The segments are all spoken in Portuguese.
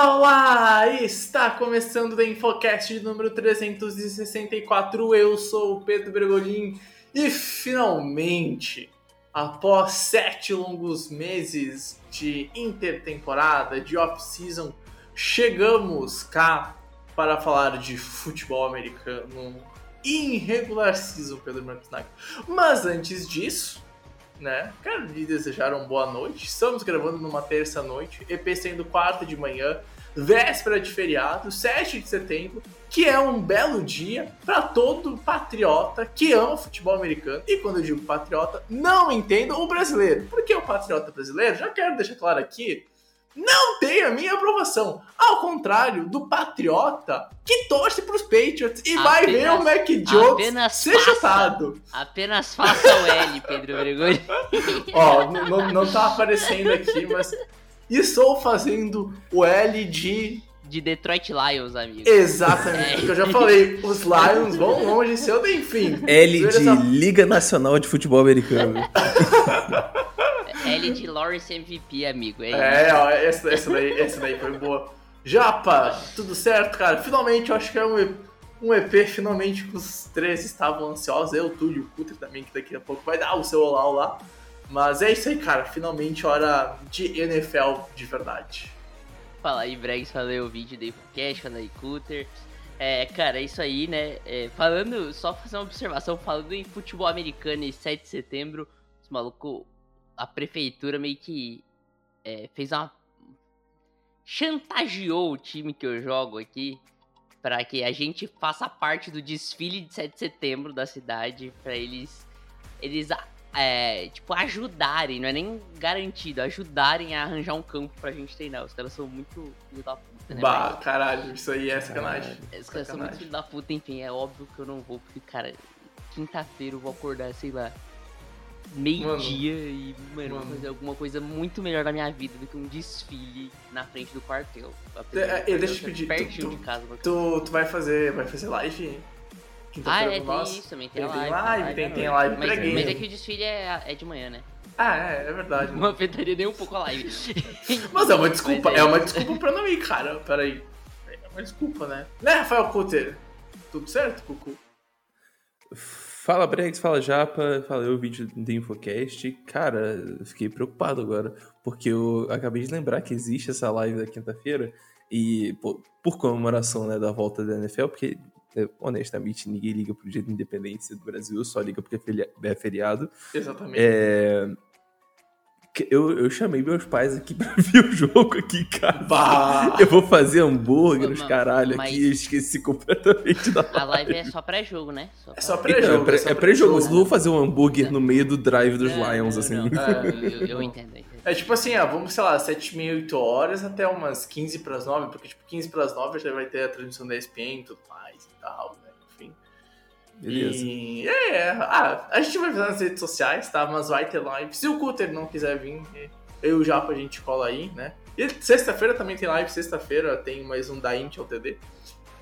Olá! Está começando o Infocast número 364. Eu sou o Pedro Bregolin e finalmente, após sete longos meses de intertemporada, de off-season, chegamos cá para falar de futebol americano em regular season, Pedro Nagel. Mas antes disso, né? Quero lhe desejar uma boa noite. Estamos gravando numa terça-noite, EP sendo quarta de manhã, véspera de feriado, 7 de setembro, que é um belo dia para todo patriota que ama futebol americano. E quando eu digo patriota, não entendo o brasileiro. Porque o patriota brasileiro, já quero deixar claro aqui, não tem a minha aprovação. Ao contrário do patriota que torce pros Patriots e vai ver Apenas- o Mac Jones apenas ser faça. chutado. Apenas faça o L, Pedro Bregoni. Ó, não, não tá aparecendo aqui, mas estou fazendo o L de. De Detroit Lions, amigo. Exatamente, porque eu já falei, os Lions vão longe seu enfim. L de Essa- Liga Nacional de Futebol Americano. L de Lawrence MVP, amigo. É, É, ó, essa, essa, daí, essa daí foi boa. Japa, tudo certo, cara? Finalmente, eu acho que é um, um EP, finalmente, que os três estavam ansiosos. Eu, o Túlio, o Cutter também, que daqui a pouco vai dar o seu olá lá. Mas é isso aí, cara. Finalmente, hora de NFL de verdade. Fala aí, Bregs, falei o vídeo do Infocast, fala aí, Cutter. É, cara, é isso aí, né? É, falando, só fazer uma observação, falando em futebol americano e 7 de setembro, os malucos, a prefeitura meio que é, fez uma. chantageou o time que eu jogo aqui para que a gente faça parte do desfile de 7 de setembro da cidade, para eles. Eles. É, tipo, ajudarem, não é nem garantido, ajudarem a arranjar um campo pra gente treinar. Os caras são muito filho da puta, né? Bah, velho? caralho, isso aí é sacanagem. Os caras são muito filho da puta, enfim, é óbvio que eu não vou, porque, cara, quinta-feira eu vou acordar, sei lá, meio-dia e, mano, Mano. fazer alguma coisa muito melhor na minha vida do que um desfile na frente do quartel. É, do é, deixa eu ser pedir, tu- Pertinho tu- de casa, Tu, tu vai fazer, vai fazer live Ah, é, com tem nós? isso também, tem, Tem- tem live. live, tem- tem a noite. live mas, mas é que o desfile é, é de manhã, né? Ah, é, é verdade. Não afetaria nem um pouco a live. Mas é uma desculpa, Mas é uma desculpa pra não ir, cara. Peraí. É uma desculpa, né? Né, Rafael Cutter? Tudo certo, Cucu? Fala Brex, fala Japa, fala eu, vídeo do Infocast. Cara, fiquei preocupado agora, porque eu acabei de lembrar que existe essa live da quinta-feira e pô, por comemoração né, da volta da NFL, porque é, honestamente ninguém liga pro dia da independência do Brasil, só liga porque é é feriado. Exatamente. É, Eu, eu chamei meus pais aqui pra ver o jogo aqui, cara. Bah! Eu vou fazer hambúrguer, os Mas- caralho mas- aqui, esqueci completamente da A live é só pré-jogo, né? É só pra- Então, pré-jogo. é pré- só é pré-jogo, pré-jogo. eu não vou fazer um hambúrguer no meio do drive dos Não, Lions, não, assim. não. É. Eu, eu- entendo, eu entendo. É tipo assim, ó, vamos, sei lá, 7 meia, 8 horas até umas 15 pras 9, porque tipo, 15 pras 9 já vai ter a transmissão da ESPN e tudo mais e tal. Beleza. E é. Ah, a gente vai fazer nas redes sociais, tá? Mas vai ter live. Se o Cutter não quiser vir, eu e o Japa a gente cola aí, né? E sexta-feira também tem live, sexta-feira tem mais um da Intel TD.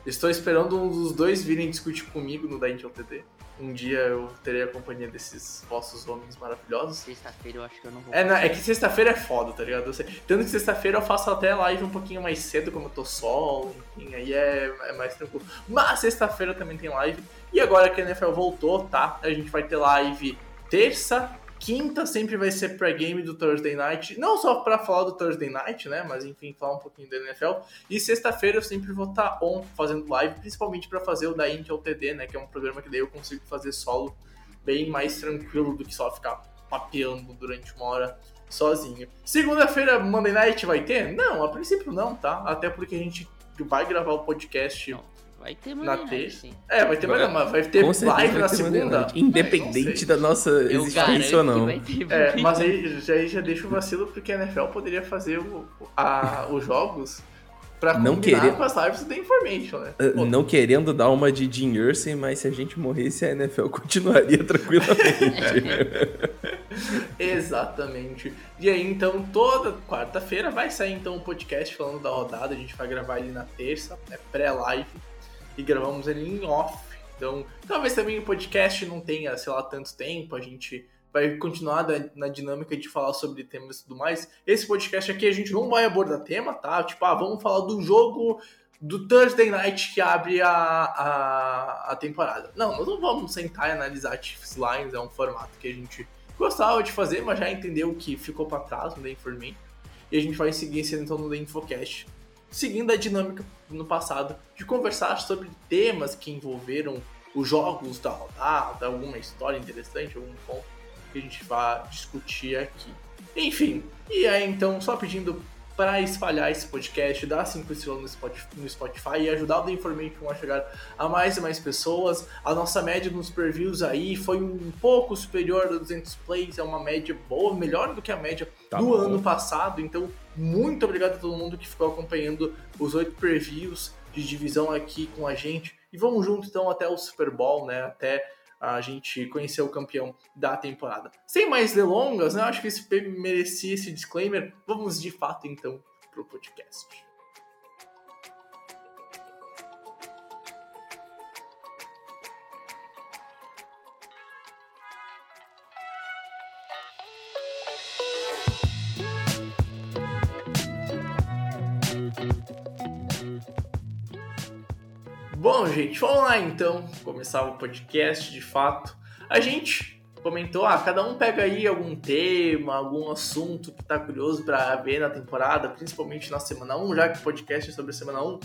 Estou esperando um dos dois virem discutir comigo no Intel TD. Um dia eu terei a companhia desses vossos homens maravilhosos. Sexta-feira eu acho que eu não vou. É, não, é que sexta-feira é foda, tá ligado? Tanto que sexta-feira eu faço até live um pouquinho mais cedo, como eu tô solo, enfim, aí é, é mais tranquilo. Mas sexta-feira também tem live. E agora que a NFL voltou, tá? A gente vai ter live terça, quinta sempre vai ser pré-game do Thursday Night. Não só pra falar do Thursday Night, né? Mas enfim, falar um pouquinho da NFL. E sexta-feira eu sempre vou estar on fazendo live, principalmente pra fazer o da Intel TD, né? Que é um programa que daí eu consigo fazer solo bem mais tranquilo do que só ficar papeando durante uma hora sozinho. Segunda-feira, Monday Night vai ter? Não, a princípio não, tá? Até porque a gente vai gravar o podcast Não, Vai ter Na Night, terça? sim. É, vai ter, Vai- mas vai ter Com live vai na segunda. É, Independente da nossa Eu existência ou não. É, mas aí já, aí já deixa o vacilo porque a NFL poderia fazer o- a- os jogos pra Não querer- com as lives do The Information, né? Uh, Não querendo dar uma de Jim Irsay, mas se a gente morresse, a NFL continuaria tranquilamente. Exatamente. E aí, então, toda quarta-feira vai sair então um podcast falando da rodada. A gente vai gravar ele na terça, é pré-live, e gravamos ele em off. Então, talvez também o podcast não tenha, sei lá, tanto tempo. A gente vai continuar na dinâmica de falar sobre temas e tudo mais. Esse podcast aqui a gente não vai abordar tema, tá? Tipo, ah, vamos falar do jogo do Thursday Night que abre a, a, a temporada. Não, nós não vamos sentar e analisar Chiefs Lines, é um formato que a gente gostava de fazer, mas já entendeu que ficou pra trás no The Information. E a gente vai seguir sendo então no The Infocast, seguindo a dinâmica no passado de conversar sobre temas que envolveram os jogos da rodada, alguma história interessante, algum ponto que a gente vai discutir aqui. Enfim, e aí então, só pedindo para espalhar esse podcast, dar 5 estrelas no Spotify, no Spotify e ajudar o The Information a chegar a mais e mais pessoas. A nossa média nos previews aí foi um pouco superior a 200 plays, é uma média boa, melhor do que a média Tá do bom. ano passado. Então, muito obrigado a todo mundo que ficou acompanhando os oito previews de divisão aqui com a gente. E vamos junto então até o Super Bowl, né? Até a gente conhecer o campeão da temporada. Sem mais delongas, né? Acho que esse merecia esse disclaimer. Vamos de fato então pro podcast. Bom, gente, vamos lá então. Começar o podcast de fato. A gente comentou, ah, cada um pega aí algum tema, algum assunto que tá curioso pra ver na temporada, principalmente na semana 1, já que o podcast é sobre a semana 1.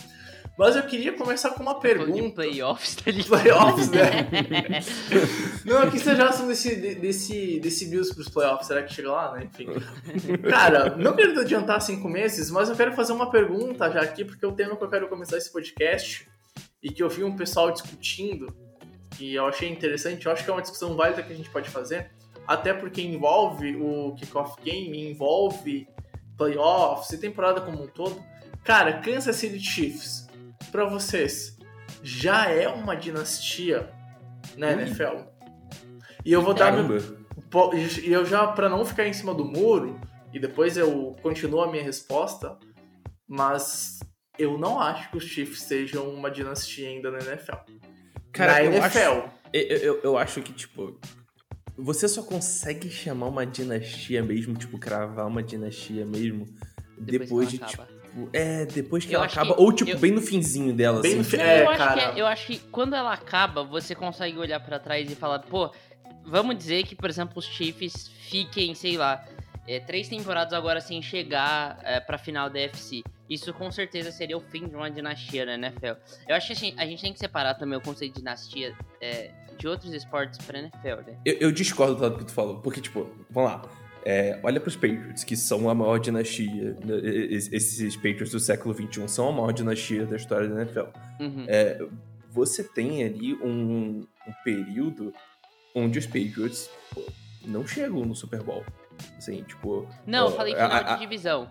Mas eu queria começar com uma de pergunta. playoffs, tá ligado? Playoffs, né? Não, aqui você já assunto desse, desse, desse Bills pros playoffs, será que chega lá, né? Enfim. Cara, não quero adiantar cinco meses, mas eu quero fazer uma pergunta já aqui, porque o tema que eu quero começar esse podcast e que eu vi um pessoal discutindo e eu achei interessante, eu acho que é uma discussão válida que a gente pode fazer, até porque envolve o kickoff game, envolve playoffs e temporada como um todo. Cara, Kansas City Chiefs, pra vocês, já é uma dinastia na Ui. NFL? E eu vou dar Caramba. Po- E eu já, pra não ficar em cima do muro, e depois eu continuo a minha resposta, mas eu não acho que os Chiefs sejam uma dinastia ainda na NFL. Cara, na eu NFL. acho, eu, eu, eu acho que, tipo, você só consegue chamar uma dinastia mesmo, tipo, cravar uma dinastia mesmo, depois, que de, ela tipo, acaba. é, depois que Eu ela acaba, que- ou, tipo, eu- bem no finzinho dela, Bem assim. no fi- É, eu, acho cara. que, é- eu acho que quando ela acaba, você consegue olhar pra trás e falar, pô, vamos dizer que, por exemplo, os Chiefs fiquem, sei lá, é, três temporadas agora sem chegar é, pra final da FC. Isso com certeza seria o fim de uma dinastia na NFL. Eu acho que assim, a gente tem que separar também o conceito de dinastia é, de outros esportes pra NFL, né? Eu, eu discordo do lado que tu falou, porque, tipo, vamos lá. É, olha pros Patriots, que são a maior dinastia. né, es- Esses Patriots do século XXI são a maior dinastia da história da NFL. Uhum. É, você tem ali um, um período onde os Patriots pô, não chegam no Super Bowl. Assim, tipo. Não, eu ó, falei a- final a- de divisão.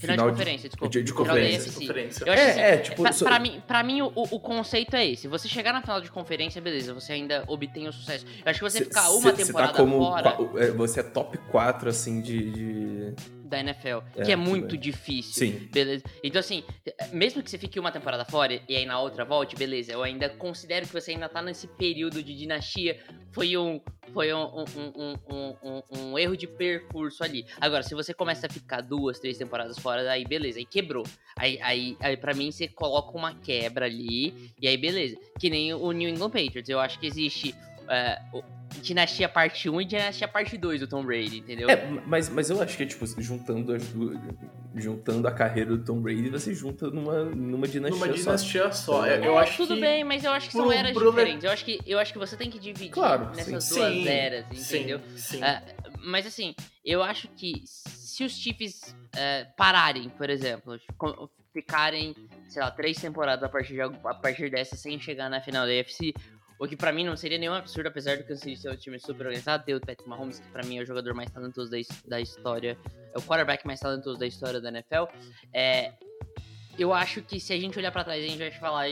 Final, final de conferência, desculpa. de- de conferência, AFC. conferência. Eu acho É, assim, é, tipo, pra, so- pra mim, pra mim o, o conceito é esse. Você chegar na final de conferência, beleza, você ainda obtém o sucesso. Eu acho que você cê- ficar cê- uma cê temporada tá como fora é, você é top 4, assim, de. de- da NFL, É, que é muito bem. difícil. Sim. Beleza. Então, assim, mesmo que você fique uma temporada fora e aí na outra volte, beleza. Eu ainda considero que você ainda tá nesse período de dinastia. Foi um. Foi um, um, um, um, erro de percurso ali. Agora, se você começa a ficar duas, três temporadas fora, aí beleza, aí quebrou. Aí, aí, aí pra mim, você coloca uma quebra ali, e aí beleza. Que nem o New England Patriots. Eu acho que existe o- Dinastia Parte 1 e Dinastia Parte 2 do Tom Brady, entendeu? É, mas, mas eu acho que, tipo, juntando as duas. Juntando a carreira do Tom Brady, você junta numa, numa dinastia Numa só. dinastia só. É, Eu, acho tudo que... bem, mas eu acho que são pro- eras pro- diferentes. Eu acho, que, eu acho que você tem que dividir Claro, nessas sim. duas Sim, eras, Sim, entendeu? sim. Ah, mas assim, eu acho que se os Chiefs eh, pararem, por exemplo, ficarem, sei lá, três temporadas a partir, de, a partir dessa sem chegar na final da AFC. O que pra mim não seria nenhum absurdo, apesar do Kansas City ser um time super organizado, ter o Patrick Mahomes, que pra mim é o jogador mais talentoso da, da história, é o quarterback mais talentoso da história da NFL. É, eu acho que se a gente olhar pra trás, a gente vai falar,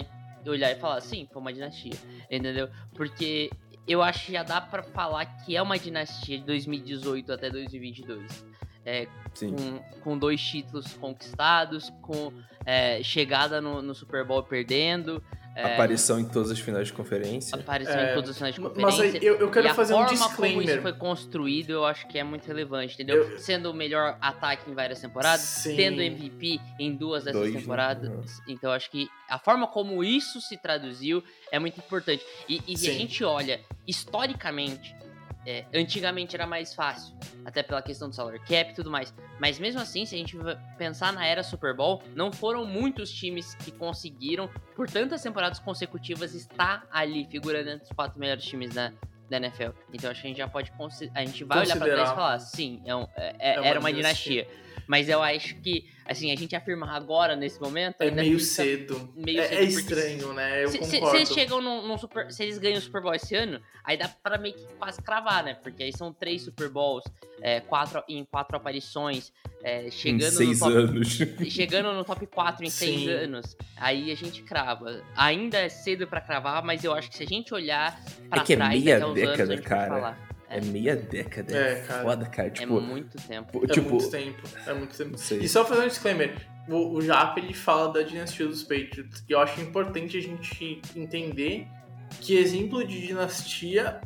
olhar e falar, sim, foi uma dinastia, entendeu? Porque eu acho que já dá pra falar que é uma dinastia de 2018 até 2022. É, com, com, dois títulos conquistados, com é, chegada no, no, Super Bowl perdendo. É, aparição em todas as finais de conferência. Aparição em é, todas as finais de conferência. Mas aí, eu, eu quero fazer um disclaimer. A forma como isso foi construído, eu acho que é muito relevante, entendeu? Eu... Sendo o melhor ataque em várias temporadas, Sim. tendo MVP em duas dessas dois, né? temporadas. Né? Então, eu acho que a forma como isso se traduziu é muito importante. E, e se a gente olha historicamente é, antigamente era mais fácil, até pela questão do salary cap e tudo mais. Mas mesmo assim, se a gente pensar na era Super Bowl, não foram muitos times que conseguiram, por tantas temporadas consecutivas, estar ali figurando entre os quatro melhores times da, da NFL. Então acho que a gente já pode a gente vai olhar para trás e falar, sim, é um, é, é, é era uma dinastia. Mas eu acho que, assim, a gente afirmar agora, nesse momento. É meio cedo. Meio é, cedo. É estranho, né? Eu se, concordo. Se, eles chegam num, num, Super. Se eles ganham o Super Bowl esse ano, aí dá pra meio que quase cravar, né? Porque aí são três Super Bowls, é, quatro, em quatro aparições. É, chegando em seis top, anos. Chegando no top 4 em Sim. seis anos. Aí a gente crava. Ainda é cedo para cravar, mas eu acho que se a gente olhar pra é que trás, é meia década, cara. É meia década. É, cara. Foda, cara. É tipo, é muito tempo. É tipo, muito tempo. É muito tempo. E só fazer um disclaimer. O, o Jap, ele fala da dinastia dos Patriots. E eu acho importante a gente entender que exemplo de dinastia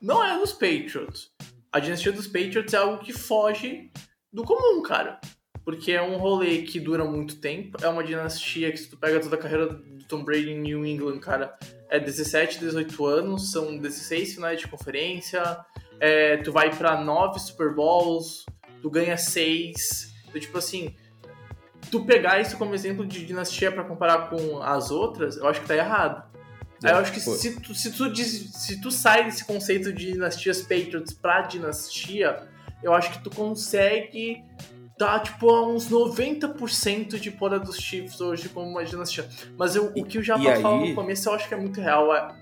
não é dos Patriots. A dinastia dos Patriots é algo que foge do comum, cara. Porque é um rolê que dura muito tempo. É uma dinastia que, se tu pega toda a carreira do Tom Brady em New England, cara, é 17, 18 anos, são 16 finais de conferência, é, tu vai para nove Super Bowls, tu ganha seis. Então, tipo assim, tu pegar isso como exemplo de dinastia para comparar com as outras, eu acho que tá errado. É, eu acho que se tu, se, tu diz, se tu sai desse conceito de dinastias Patriots pra dinastia, eu acho que tu consegue dar tipo a uns 90% de pora dos Chiefs hoje como uma dinastia. Mas eu, o que o Japa falou no começo eu acho que é muito real. É,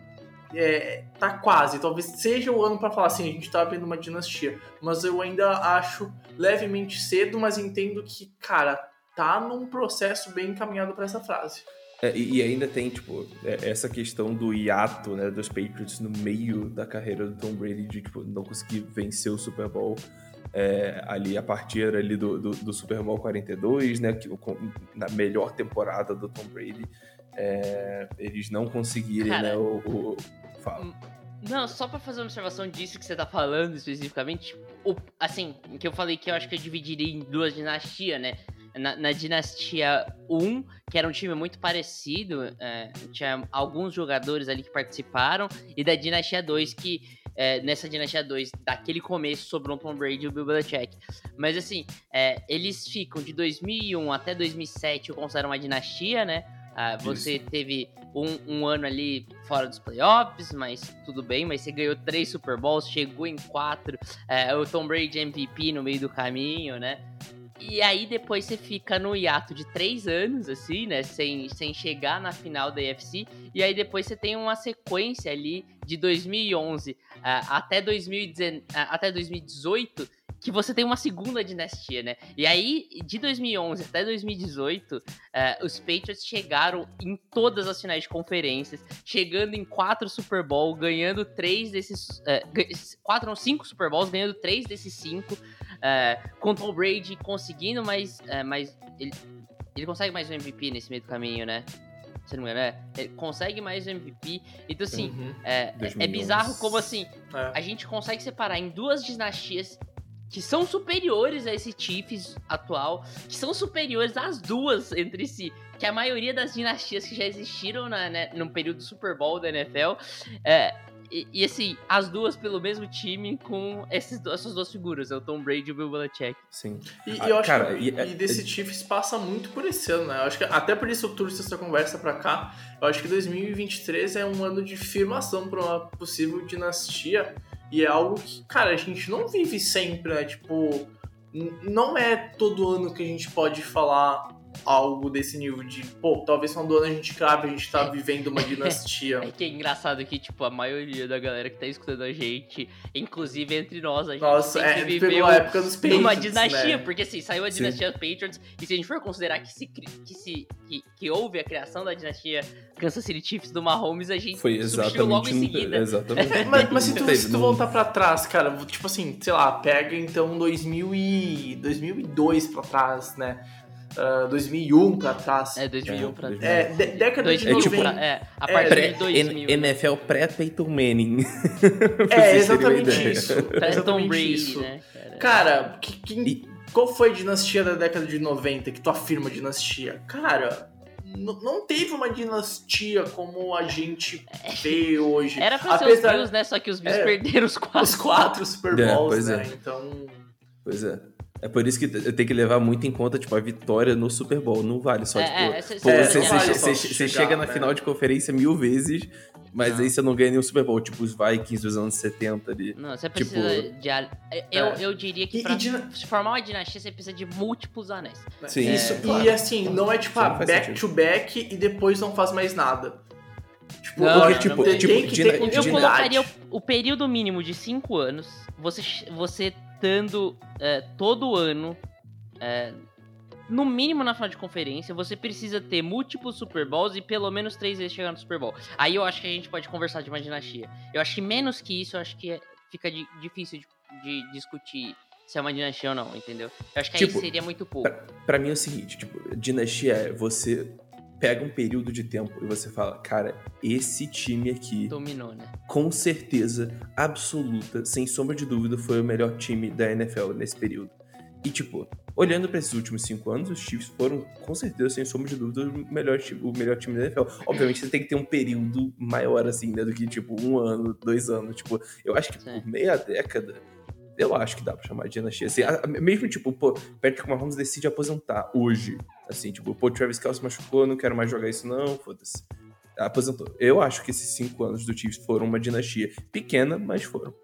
é, tá quase. Talvez seja o ano para falar assim, a gente tá vendo uma dinastia. Mas eu ainda acho levemente cedo, mas entendo que, cara, tá num processo bem encaminhado para essa frase. É, e ainda tem, tipo, é, essa questão do hiato, né, dos Patriots no meio da carreira do Tom Brady, de, tipo, não conseguir vencer o Super Bowl é, ali a partir ali do, do, do, Super Bowl 42, né, que, com, na melhor temporada do Tom Brady, é, eles não conseguirem, Cara, né, o, o, Fala. Não, só para fazer uma observação disso que você tá falando especificamente, o, assim, que eu falei que eu acho que eu dividiria em duas dinastias, né? Na, na, dinastia 1, que era um time muito parecido, é, tinha alguns jogadores ali que participaram, e da dinastia 2, que é, nessa dinastia 2, daquele começo, sobrou o Tom Brady e o Bill Belichick. Mas assim, é, eles ficam de 2001 até 2007, eu considero uma dinastia, né? Ah, você Isso. teve um, um, ano ali fora dos playoffs, mas tudo bem, mas você ganhou três Super Bowls, chegou em quatro, é, o Tom Brady MVP no meio do caminho, né? E aí depois você fica no hiato de três anos, assim, né? Sem, sem chegar na final da UFC. E aí depois você tem uma sequência ali de 2011 uh, até, 2010, uh, até 2018 que você tem uma segunda dinastia, né? E aí, de 2011 até 2018, uh, eh, os Patriots chegaram em todas as finais de conferências, chegando em quatro Super Bowl, ganhando três desses. Uh, quatro ou cinco Super Bowls, ganhando três desses cinco. Uh, com Tom Brady conseguindo, mas, uh, mas ele, ele consegue mais um MVP nesse meio do caminho, né? Se não me engano, é. Ele consegue mais um MVP. Então, assim, uhum. é, é, bizarro como assim é. a gente consegue separar em duas dinastias que são superiores a esse Chiefs atual, que são superiores às duas entre si, que a maioria das dinastias que já existiram na, né, no período do Super Bowl da NFL, é, e, e, assim, as duas pelo mesmo time com esses, essas duas figuras, é o Tom Brady e o Bill Belichick. Sim. E, ah, eu acho cara, que, e, e desse Chiefs passa muito por esse ano, né? Eu acho que até por isso eu trouxe essa conversa pra cá. Eu acho que 2023 é um ano de firmação para uma possível dinastia e é algo que, cara, a gente não vive sempre, né? Tipo, não é todo ano que a gente pode falar algo desse nível de, pô, talvez quando ano a gente cabe, a gente tá vivendo uma dinastia. É que é engraçado que, tipo, a maioria da galera que tá escutando a gente, inclusive entre nós, a gente Nossa, é, viveu pegou a época dos Patriots, numa dinastia, né? porque assim, saiu a Sim. dinastia Patriots, e se a gente for considerar que se, que, se que, que houve a criação da dinastia Kansas City Chiefs do Mahomes, a gente Foi substituiu logo exatamente. em seguida. Exatamente. Mas, mas se, tu, se tu voltar pra trás, cara, tipo assim, sei lá, pega então 2000 e 2002 pra trás, né? Ah, 2001 pra trás. É, 2001 É, pra 2001. É, de- década de 2000 É tipo- 90. é, a É, partir Pré- de 2000. N- NFL pré-Peyton Manning. É, exatamente isso. Exatamente Brady, isso. né, cara? Cara, que, que- E- qual foi a dinastia da década de 90 que tu afirma dinastia? Cara, não teve uma dinastia como a gente vê hoje. Era pra ser Apesar- os Bills, né? Só que os Bills É. perderam os quatro. Os quatro Super É, Bowls, pois né? é. Então. Pois é. É por isso que eu tenho que levar muito em conta, tipo, a vitória no Super Bowl. Não vale só, É, tipo... é, você, você- você- você chegar, chega na né? final de conferência mil vezes, mas Não. aí você não ganha nenhum Super Bowl. Tipo, os Vikings dos anos 70 ali. Não, você Tipo, precisa de. a- Eu, é. eu diria que E- pra e dina- se formar uma dinastia, você precisa de múltiplos anéis. Sim, Isso, é, claro. e assim, não é tipo, ah, back sentido. to back e depois não faz mais nada. Tipo, Não, porque, não, tipo, não. tem, Tipo, tem que de- ter Eu colocaria o, o período mínimo de 5 anos, você, você estando é, todo ano, é, no mínimo na final de conferência, você precisa ter múltiplos Super Bowls e pelo menos três vezes chegar no Super Bowl. Aí eu acho que a gente pode conversar de uma dinastia. Eu acho que menos que isso, eu acho que é- fica di- difícil de, de discutir se é uma dinastia ou não, entendeu? Eu acho que Tipo, aí seria muito pouco. Pra mim é o seguinte, tipo, dinastia é você pega um período de tempo e você fala, cara, esse time aqui, Dominou, né? com certeza absoluta, sem sombra de dúvida, foi o melhor time da NFL nesse período. E, tipo, olhando pra esses últimos cinco anos, os Chiefs foram, com certeza, sem sombra de dúvida, o melhor, o melhor time da NFL. Obviamente, você tem que ter um período maior, assim, né, do que, tipo, um ano, dois anos. Tipo, eu acho que Sim. por meia década, eu acho que dá pra chamar de dinastia. Assim, a- a- mesmo, tipo, pô, Patrick Mahomes decide aposentar hoje. Assim, tipo, pô, Travis Kelce machucou, não quero mais jogar isso não, foda-se. Aposentou. Eu acho que esses cinco anos do Chiefs foram uma dinastia pequena, mas foram.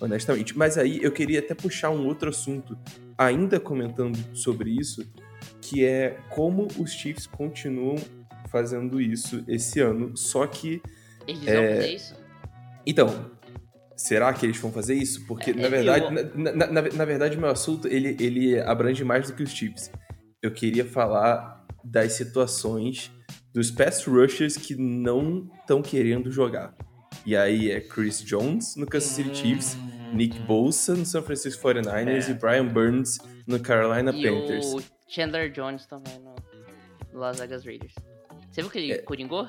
Honestamente. Mas aí eu queria até puxar um outro assunto, ainda comentando sobre isso, que é como os Chiefs continuam fazendo isso esse ano, só que Eles É, vão fazer isso? então, será que eles vão fazer isso? Porque, É, na verdade, eu- na, na, na, na verdade, meu assunto, ele, ele abrange mais do que os Chiefs. Eu queria falar das situações dos pass rushers que não estão querendo jogar. E aí é Chris Jones no Kansas City Chiefs, Nick Bosa no San Francisco 49ers É. e Brian Burns no Carolina E Panthers. o Chandler Jones também no, no Las Vegas Raiders. Você viu que ele É. coringou?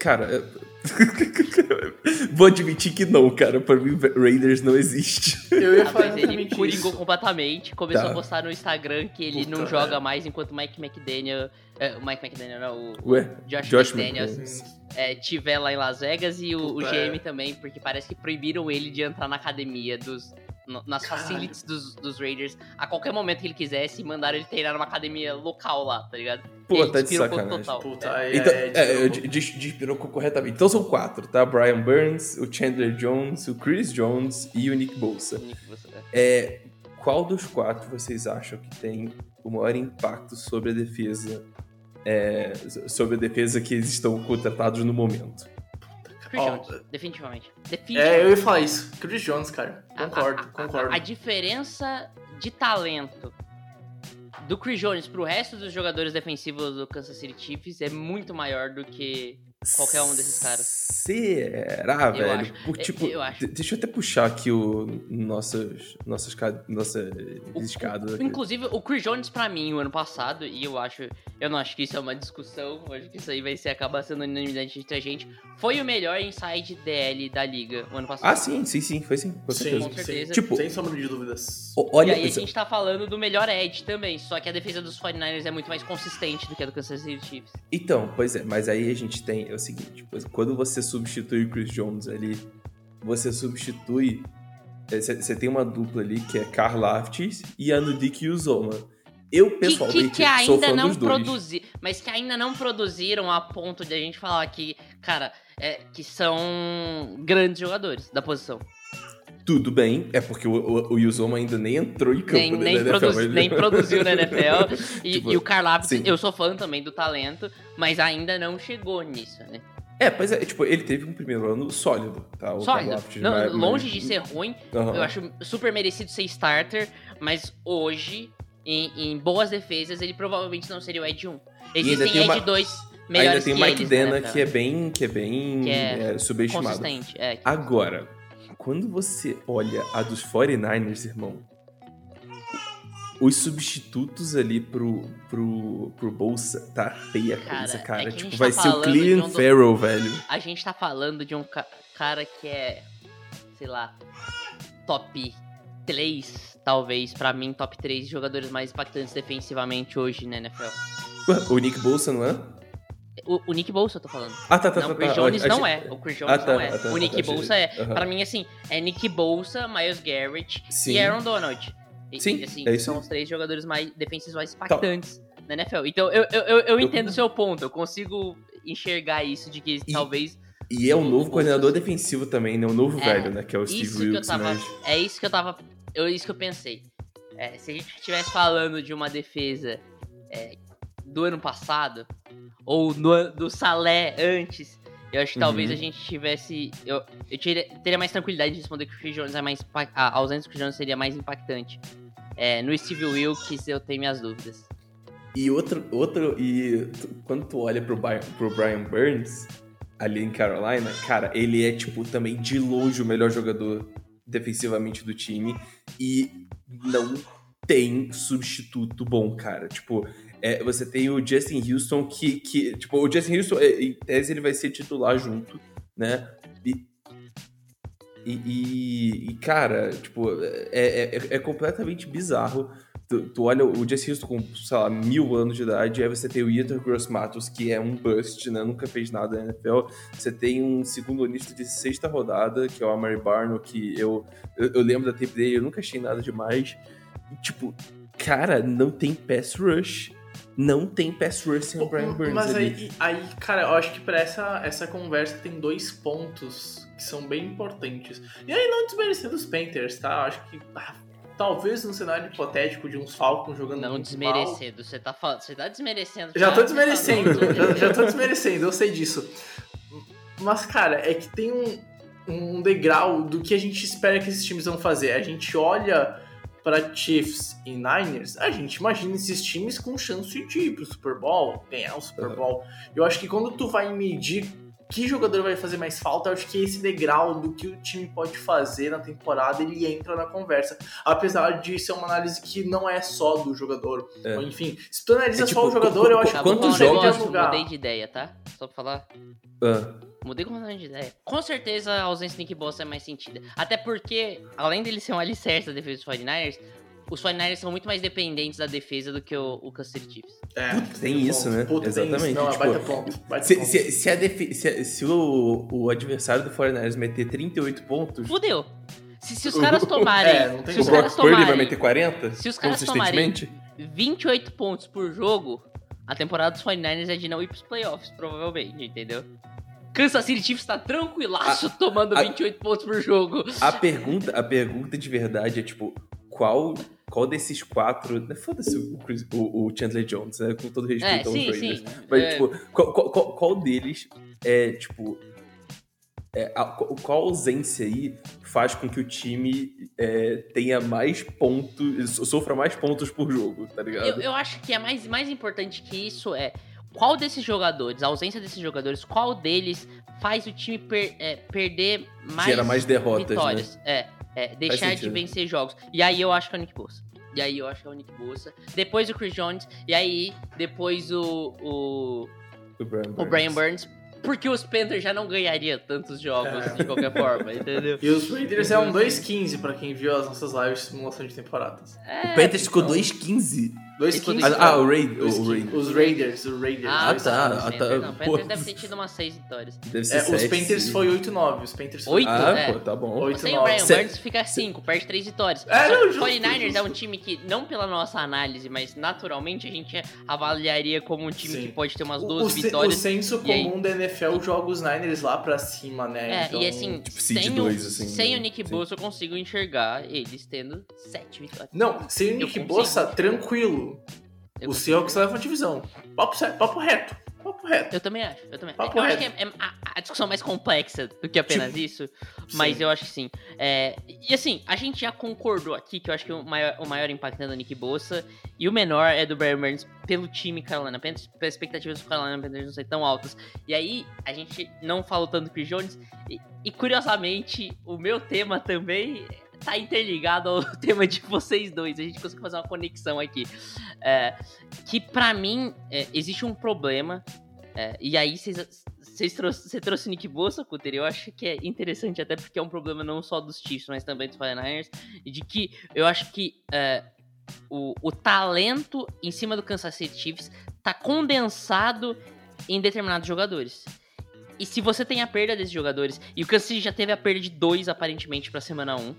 Cara, eu- vou admitir que não, cara. Pra mim, Raiders não existe. Eu ia Ah, falar mas ele coringou completamente. Começou Tá. a postar no Instagram que ele não Puta, joga velho. mais enquanto o Mike McDaniel. é, o Mike McDaniel, não, o Ué, Josh, Josh McDaniels é, tiver lá em Las Vegas e o, o Puta, GM é. também, porque parece que proibiram ele de entrar na academia dos. No- nas Caralho. facilities dos, dos Raiders a qualquer momento que ele quisesse e mandaram ele treinar numa academia local lá, tá ligado? Pô, ele tá de sacanagem. total. Puta, Então, é, é, despirocou corretamente. Então são quatro, tá? Brian Burns, o Chandler Jones, o Chris Jones e o Nick Bolsa. Nick, você- É, qual dos quatro vocês acham que tem o maior impacto sobre a defesa? é, sobre a defesa que eles estão contratados no momento? Chris Ó, Jones, definitivamente. Definitivamente. É, eu ia falar isso. Chris Jones, cara. Concordo, a- a- concordo. A, a diferença de talento do Chris Jones pro resto dos jogadores defensivos do Kansas City Chiefs é muito maior do que qualquer um desses caras. Será, velho? acho. Por, Eu- tipo, eu acho. de- deixa eu até puxar aqui o nossas nossas ca- nossa O- aqui. inclusive, o Chris Jones, pra mim, o ano passado, e eu acho. Eu não acho que isso é uma discussão, eu acho que isso aí vai ser acabar sendo unanimidade entre a gente. Foi o melhor inside DL da liga o ano passado. Ah, sim, sim, sim, foi sim, com certeza. com certeza. Tipo, sem sombra de dúvidas. o- E olha aí a gente tá falando do melhor Edge também, só que a defesa dos 49ers é muito mais consistente do que a do Kansas City Chiefs. Então, pois é, mas aí a gente tem é o seguinte, quando você substitui o Chris Jones ali, você substitui você tem uma dupla ali que é Karl Laftis e a Nudik Uzoma. Eu Que, pessoalmente que, que sou ainda fã não produzi, mas que ainda não produziram a ponto de a gente falar que, cara, é, que são grandes jogadores da posição. Tudo bem, é porque o, o, o Yuzoma ainda nem entrou em campo Nem, né, nem, na NFL, produz- mas- nem produziu na NFL. E, Tipo, e o Karlaftis, sim. eu sou fã também do talento, mas ainda não chegou nisso, né? É, pois é, tipo, ele teve um primeiro ano sólido, tá? O Sólido. Não, mas- longe mas- de ser ruim, Aham. eu acho super merecido ser starter, mas hoje, em, em boas defesas, ele provavelmente não seria o Ed 1. Existem tem Ed uma- 2 melhores Ainda tem o Mike eles, Dena, né, que é bem, que é bem Que é é, subestimado. consistente. É, Agora, quando você olha a dos 49ers, irmão, os substitutos ali pro, pro, pro Bolsa tá feia a coisa, cara. é tipo, gente vai tá ser o Clean um do- Farrell, velho. a gente tá falando de um ca- cara que é, sei lá, top 3, talvez, pra mim, top 3 jogadores mais impactantes defensivamente hoje na NFL. O Nick Bolsa, não é? O, o Nick Bolsa, eu tô falando. Ah, tá, tá, não, tá. o Chris tá. Jones não é. O Chris Jones Ah, tá, não é. ah, tá, o Nick tá, Bolsa é. Aham. Pra mim, assim, é Nick Bolsa, Miles Garrett Sim. e Aaron Donald. E, Sim, assim, é isso são os três jogadores mais defensivos mais impactantes na NFL. Então, eu, eu, eu, eu entendo o seu ponto. Eu consigo enxergar isso de que E- talvez E é um novo coordenador sim. defensivo também, né? O novo É, velho, né? Que é o Steve Wilkes, tava. né? É isso que eu tava. É isso que eu pensei. É, se a gente estivesse falando de uma defesa é, do ano passado, ou no, do Salé antes, eu acho que talvez Uhum. a gente tivesse. Eu, eu teria, teria mais tranquilidade de responder que o Chris Jones é mais. A ausência do Chris Jones seria mais impactante. É, no Steve Wilkes eu tenho minhas dúvidas. E outro, outro e quando tu olha pro, Brian- pro Brian Burns, ali em Carolina, cara, ele é, tipo, também de longe o melhor jogador defensivamente do time e não tem substituto bom, cara. Tipo, é, você tem o Justin Houston que, que tipo, o Justin Houston, é, em tese, ele vai ser titular junto, né? E, e, e- cara, tipo, é, é, é completamente bizarro. Tu, tu olha o Jesse Houston com, sei lá, mil anos de idade, aí você tem o Yetur Gross Matos, que é um bust, né? Nunca fez nada na NFL. Você tem um segundo lista de sexta rodada, que é o Amari Barno, que eu, eu, eu lembro da tape dele, eu nunca achei nada demais. E, tipo, cara, não tem pass rush. Não tem pass rush sem o Brian Burns Mas ali. aí, aí, cara, eu acho que pra essa, essa conversa tem dois pontos que são bem importantes. E aí, não desmerecendo os Panthers, tá? Eu acho que ah, talvez no cenário hipotético de uns Falcons jogando Não muito desmerecendo. Você tá, falando, você tá desmerecendo. Já tô tá desmerecendo, já, já tô desmerecendo, eu sei disso. Mas, cara, é que tem um, um degrau do que a gente espera que esses times vão fazer. A gente olha pra Chiefs e Niners, a gente imagina esses times com chance de ir pro Super Bowl, ganhar o Super. Bowl. Eu acho que quando tu vai medir que jogador vai fazer mais falta, eu acho que esse degrau do que o time pode fazer na temporada, ele entra na conversa. Apesar de ser uma análise que não é só do jogador. É. Enfim, se tu analisa É só tipo, o jogador, qu- eu acho que Acabou tu quantos um jogos- alugar. Mudei de ideia, tá? Só pra falar. Ah, Mudei completamente de ideia. Com certeza a ausência do Nick Bosa é mais sentida. Até porque, além dele ser um alicerce da defesa dos 49ers, os 49ers são muito mais dependentes da defesa do que o, o Kansas City Chiefs. É, Puta, tem ponto. isso, né? Puta, tem Exatamente, isso. Não, é tipo, baita ponto. Baita Se, ponto. se, se, a se, se o, o adversário do 49ers meter 38 pontos, Fudeu. Se, se os caras tomarem. É, não tem se os caras Brock Purdy vai tomarem meter 40? se os caras tomarem- consistentemente? 28 pontos por jogo, a temporada dos 49ers é de não ir pros playoffs, provavelmente, entendeu? Kansas City Chiefs tá tranquilaço tomando a- 28 pontos por jogo. A pergunta, a pergunta de verdade é, tipo, qual, qual desses quatro... né, Foda-se o, o- o Chandler Jones, né? Com todo É, respeito aos sim, Raiders. sim. Mas, É, tipo, qual, qual- qual- deles é, tipo... é, a- qual, ausência aí faz com que o time é, tenha mais pontos, so- sofra mais pontos por jogo, tá ligado? eu, eu acho que é mais, mais importante que isso é qual desses jogadores, a ausência desses jogadores, qual deles faz o time per- é, perder mais, Gera mais derrotas, né? vitórias. É, é, deixar de vencer jogos. E aí eu acho que é o Nick Bosa. E aí eu acho que é o Nick Bosa. Depois o Chris Jones. E aí depois o, o, O Brian o Burns. Brian Burns. Porque os Panthers já não ganhariam tantos jogos É. de qualquer forma, entendeu? E os Raiders é um 2-15 pra quem viu as nossas lives de simulação de temporadas. É, O Panthers ficou então, 2-15. Dois skins. isso- Ah, ah, o Raid. Os, O Raid. os Raiders, os Raiders. Ah, tá. Ah, Panthers, tá. Não. Panthers deve ter tido umas seis vitórias. Deve ser É, os Panthers sim. foi 8-9. Os Panthers foi Oito? Ah, É. pô, tá bom. Oito. Sem o 8-9. Brian Cê- Burns fica 5, perde 3 vitórias. É, não, justo, 49ers é justo. um time que, não pela nossa análise, mas naturalmente a gente avaliaria como um time Sim. que pode ter umas O- 12 o, vitórias. o senso E aí? comum da NFL joga os Niners lá pra cima, né? É, Então, e assim, tipo, sem, dois, o, assim, sem né? o Nick Sim. Bosa eu consigo enxergar eles tendo 7 vitórias. Não, sem o Nick consigo. Bossa, Eu o consigo. Seahawks leva a divisão. Papo, sé- papo reto. Papo reto. Eu também acho, eu também Papo Eu acho reto. que é, é a, a discussão mais complexa do que apenas isso, mas Sim. eu acho que sim. É, e assim, a gente já concordou aqui que eu acho que o maior, o maior impacto é do Nick Bossa e o menor é do Barry Burns pelo time Carolina Panthers, pelas expectativas do Carolina Panthers não serem tão altas. E aí, a gente não falou tanto do Chris Jones e, e, curiosamente, o meu tema também tá interligado ao tema de vocês dois. A gente conseguiu fazer uma conexão aqui. É, que pra mim é, existe um problema. é, e aí trouxe, você trouxe o Nick Bossa, Cutter, eu acho que é interessante, até porque é um problema não só dos Chiefs, mas também dos 49ers, e de que eu acho que é, o, o talento em cima do Kansas City Chiefs tá condensado em determinados jogadores. E se você tem a perda desses jogadores, e o Kansas City já teve a perda de dois, aparentemente, pra semana 1,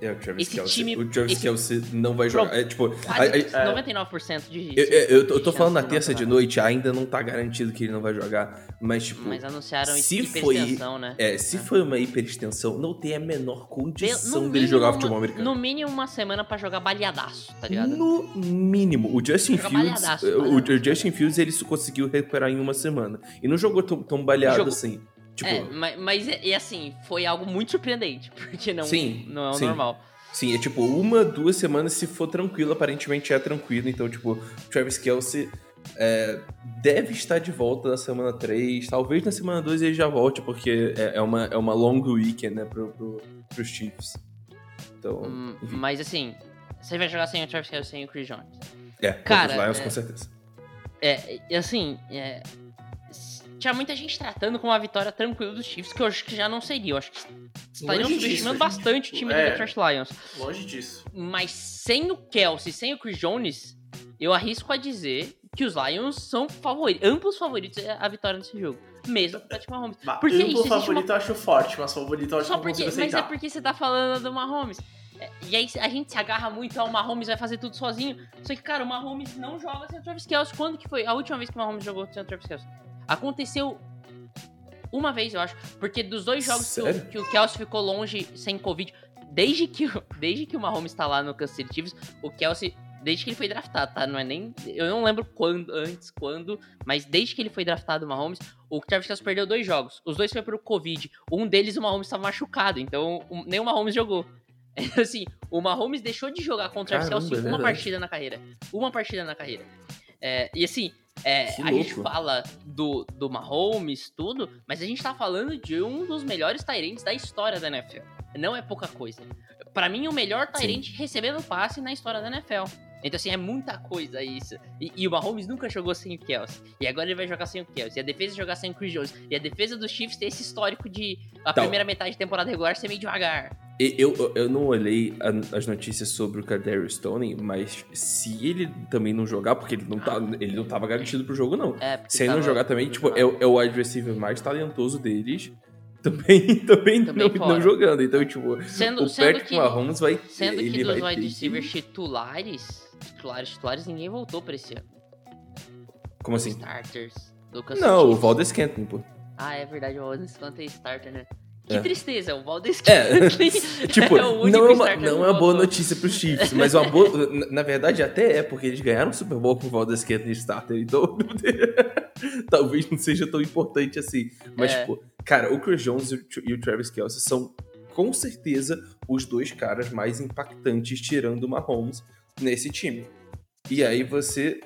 É, o Travis Esse Kelce. time- o Travis esse- Kelce não vai jogar. É, tipo, a- a- 99% de. eu, eu, eu tô- falando na terça de noite, ainda não tá garantido que ele não vai jogar. Mas, tipo, Mas anunciaram se hiperextensão, né? é, se É. foi uma hiperextensão, não tem a menor condição No dele mínimo jogar futebol americano. No mínimo uma semana pra jogar baleadaço, tá ligado? No mínimo, o Justin Fields, baleadaço, o, o Justin Fields ele conseguiu recuperar em uma semana e não jogou tão, tão baleado Jogou- assim. Tipo, É, mas, mas e assim, foi algo muito surpreendente, porque não, Sim, não é o sim. normal. sim, é tipo uma, duas semanas se for tranquilo, aparentemente é tranquilo. Então, tipo, Travis Kelsey é, deve estar de volta na semana 3, talvez na semana 2 ele já volte, porque é, é uma, é uma long weekend, né, pro, pro, pros Chiefs. Então, Hum, mas assim, você vai jogar sem o Travis Kelce sem o Chris Jones. é, cara, os Lions é- com certeza. É, e assim, é, tinha muita gente tratando como uma vitória tranquila dos Chiefs, que eu acho que já não seria. Eu acho que estariam subestimando bastante o time É. do Detroit Lions. Longe disso. Mas sem o Kelsey, sem o Chris Jones, eu arrisco a dizer que os Lions são favoritos, amplos favoritos à vitória nesse jogo. Mesmo com o Patrick Mahomes. Bah, Porque amplo isso, favorito eu acho forte, mas favorito eu acho Só que porque, mas é porque você tá falando do Mahomes. É, E aí a gente se agarra muito ao Mahomes vai fazer tudo sozinho. Só que, cara, o Mahomes não joga sem o Travis Kelce. Quando que foi a última vez que o Mahomes jogou sem o Travis Kelce? Aconteceu uma vez, eu acho. Porque dos dois jogos que o, que o Kelce ficou longe sem Covid, desde que, o- desde que o Mahomes tá lá no Kansas City Chiefs, o Kelce, desde que ele foi draftado, tá? Não é nem. Eu não lembro quando, antes, quando, mas desde que ele foi draftado, o Mahomes, o Travis Kelce perdeu dois jogos. Os dois foi pro Covid. Um deles o Mahomes estava machucado, então o- nem o Mahomes jogou. Assim, o Mahomes deixou de jogar contra o Travis Kelce é uma partida na carreira. Uma partida na carreira. É, e assim, é, a gente fala do, do Mahomes, tudo, mas a gente tá falando de um dos melhores Tyrants da história da NFL. Não é pouca coisa. Pra mim, o melhor Tyrant recebendo passe na história da NFL. Então, assim, é muita coisa isso. E, e o Mahomes nunca jogou sem o Kelsey. E agora ele vai jogar sem o Kelsey. E a defesa jogar sem o Chris Jones. E a defesa dos Chiefs tem esse histórico de a Então. primeira metade de temporada regular ser meio devagar. Eu, eu, eu não olhei a- as notícias sobre o Kadarius Stone, mas se ele também não jogar, porque ele não, tá, ele não tava garantido pro jogo, não. É, Se ele não jogar também, tipo, é, o- é o wide receiver mais talentoso deles. Também, também, Também não, não jogando. Então, tipo, Sendo, o sendo Patrick que, Mahomes vai. sendo ele que dos wide ter receivers que... titulares, titulares, titulares, ninguém voltou pra esse ano. Como assim? Starters Kansas Não, o. Valdez Scantling, pô. Ah, é verdade, o Valdez Scantling é starter, né? Que É. tristeza, o Valdez É, Tipo, é o não é uma, não é uma boa notícia pros Chiefs, mas uma boa. na, verdade, até é, porque eles ganharam o Super Bowl com o Valdez Scantling starter, então. talvez não seja tão importante assim. Mas, É. tipo, cara, o Chris Jones e o Tra- o Travis Kelce são, com certeza, os dois caras mais impactantes tirando o Mahomes nesse time. E aí você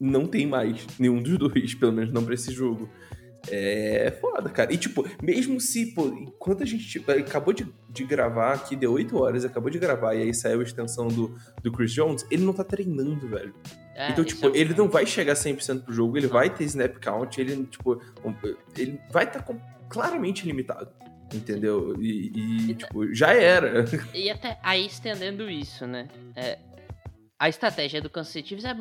não tem mais nenhum dos dois, pelo menos não pra esse jogo. É foda, cara. E tipo, mesmo se, pô, enquanto a gente tipo, acabou de, de gravar aqui, deu 8 horas, acabou de gravar e aí saiu a extensão do, do Chris Jones, ele não tá treinando, velho. É, então, tipo, é ele não vai chegar 100% pro jogo, ele Não. vai ter snap count, ele, tipo, ele vai estar tá claramente limitado. Entendeu? E, e, E- tipo, já era. E até aí estendendo isso, né? É, a estratégia do Kansas City é.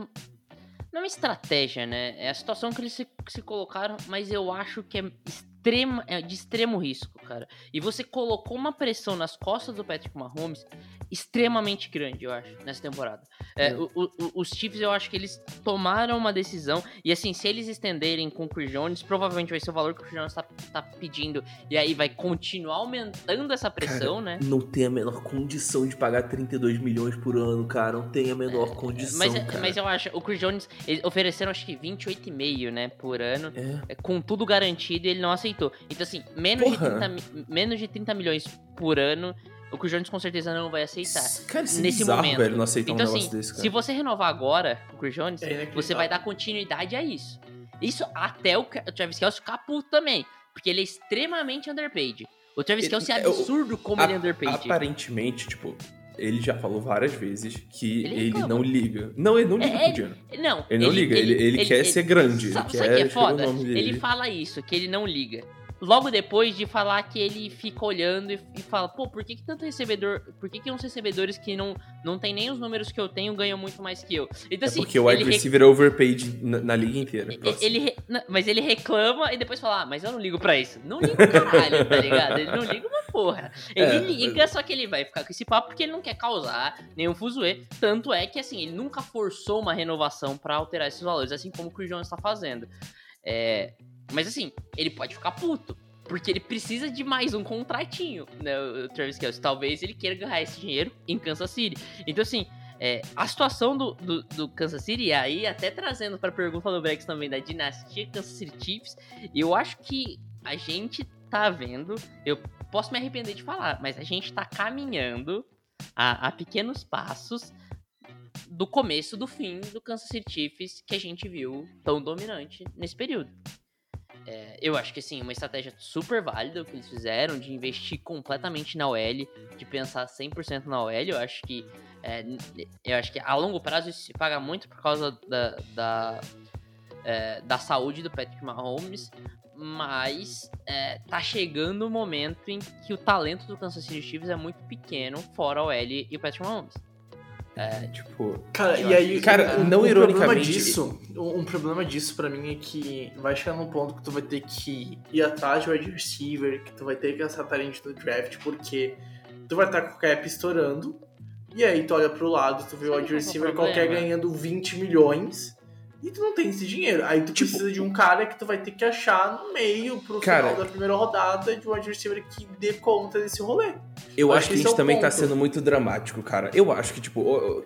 Não é uma estratégia, né? É a situação que eles se, se colocaram, mas eu acho que é extrema, é de extremo risco, cara. E você colocou uma pressão nas costas do Patrick Mahomes extremamente grande, eu acho, nessa temporada. É, É. o- o- os Chiefs, eu acho que eles tomaram uma decisão. E assim, se eles estenderem com o Chris Jones, provavelmente vai ser o valor que o Chris Jones tá, tá pedindo. E aí vai continuar aumentando essa pressão, né? Não tem a menor condição de pagar 32 milhões por ano, cara. Não tem a menor condição, Mas, cara. mas eu acho, o Chris Jones, eles ofereceram acho que 28,5, né, por ano. É. é, com tudo garantido e ele não aceitou. Então, assim, menos, de Porra. 30, mi- menos de 30 milhões por ano, o Chris Jones com certeza não vai aceitar. Cara, isso é nesse bizarro, momento. velho, não aceitar Então, um negócio assim, desse, cara. se você renovar agora com o Chris Jones, É você vai dar continuidade a isso. Isso até o o Travis Kelce ficar puto também. Porque ele é extremamente underpaid. O Travis Ele- Kelce é é, o- absurdo como A- ele é underpaid. Aparentemente, tipo, ele já falou várias vezes que Ele ele, não liga. Não, ele não liga É, pro dinheiro. Não, Ele não liga, ele, ele, quer ser grande. Sabe, ele sabe quer é foda? Ele fala isso, que ele não liga. Logo depois de falar que ele fica olhando e, e fala, pô, por que, que tanto recebedor. Por que, que uns recebedores que não, não tem nem os números que eu tenho ganham muito mais que eu? Então, É assim, porque o wide receiver é overpaid na, na liga inteira. Ele, re- mas ele reclama e depois fala, ah, mas eu não ligo pra isso. Não liga caralho, tá ligado? Ele não liga uma porra. Ele É, liga, só que ele vai ficar com esse papo porque ele não quer causar nenhum fuzuê. Tanto é que, assim, ele nunca forçou uma renovação pra alterar esses valores, assim como o Chris Jones tá fazendo. É, mas, assim, ele pode ficar puto. Porque ele precisa de mais um contratinho, né, o Travis Kelce. Talvez ele queira ganhar esse dinheiro em Kansas City. Então, assim, é, a situação do, do, do Kansas City, e aí até trazendo pra pergunta do Brex também da dinastia Kansas City Chiefs, eu acho que a gente tá vendo, eu posso me arrepender de falar, mas a gente tá caminhando a, a pequenos passos do começo do fim do Kansas City Chiefs que a gente viu tão dominante nesse período. É, eu acho que assim, uma estratégia super válida o que eles fizeram, de investir completamente na OL, de pensar 100% na OL, eu acho que é, eu acho que a longo prazo isso se paga muito por causa da, da, é, da saúde do Patrick Mahomes, mas é, tá chegando o momento em que o talento do Kansas City Chiefs é muito pequeno, fora a OL e o Patrick Mahomes. É, tipo. Cara, e aí, que- Cara, um, não um problema ironicamente- disso, um, problema disso pra mim é que vai chegar num ponto que tu vai ter que ir atrás de wide receiver, que tu vai ter que acertar talento no draft, porque tu vai estar com o cap estourando, e aí tu olha pro lado, tu vê o wide é receiver problema? qualquer ganhando 20 milhões, e tu não tem esse dinheiro. Aí tu Tipo- precisa de um cara que tu vai ter que achar no meio pro Cara- final da primeira rodada de um receiver que dê conta desse rolê. Eu Acho acho que a é gente o também tá ponto. sendo muito dramático, cara. Eu acho que, tipo,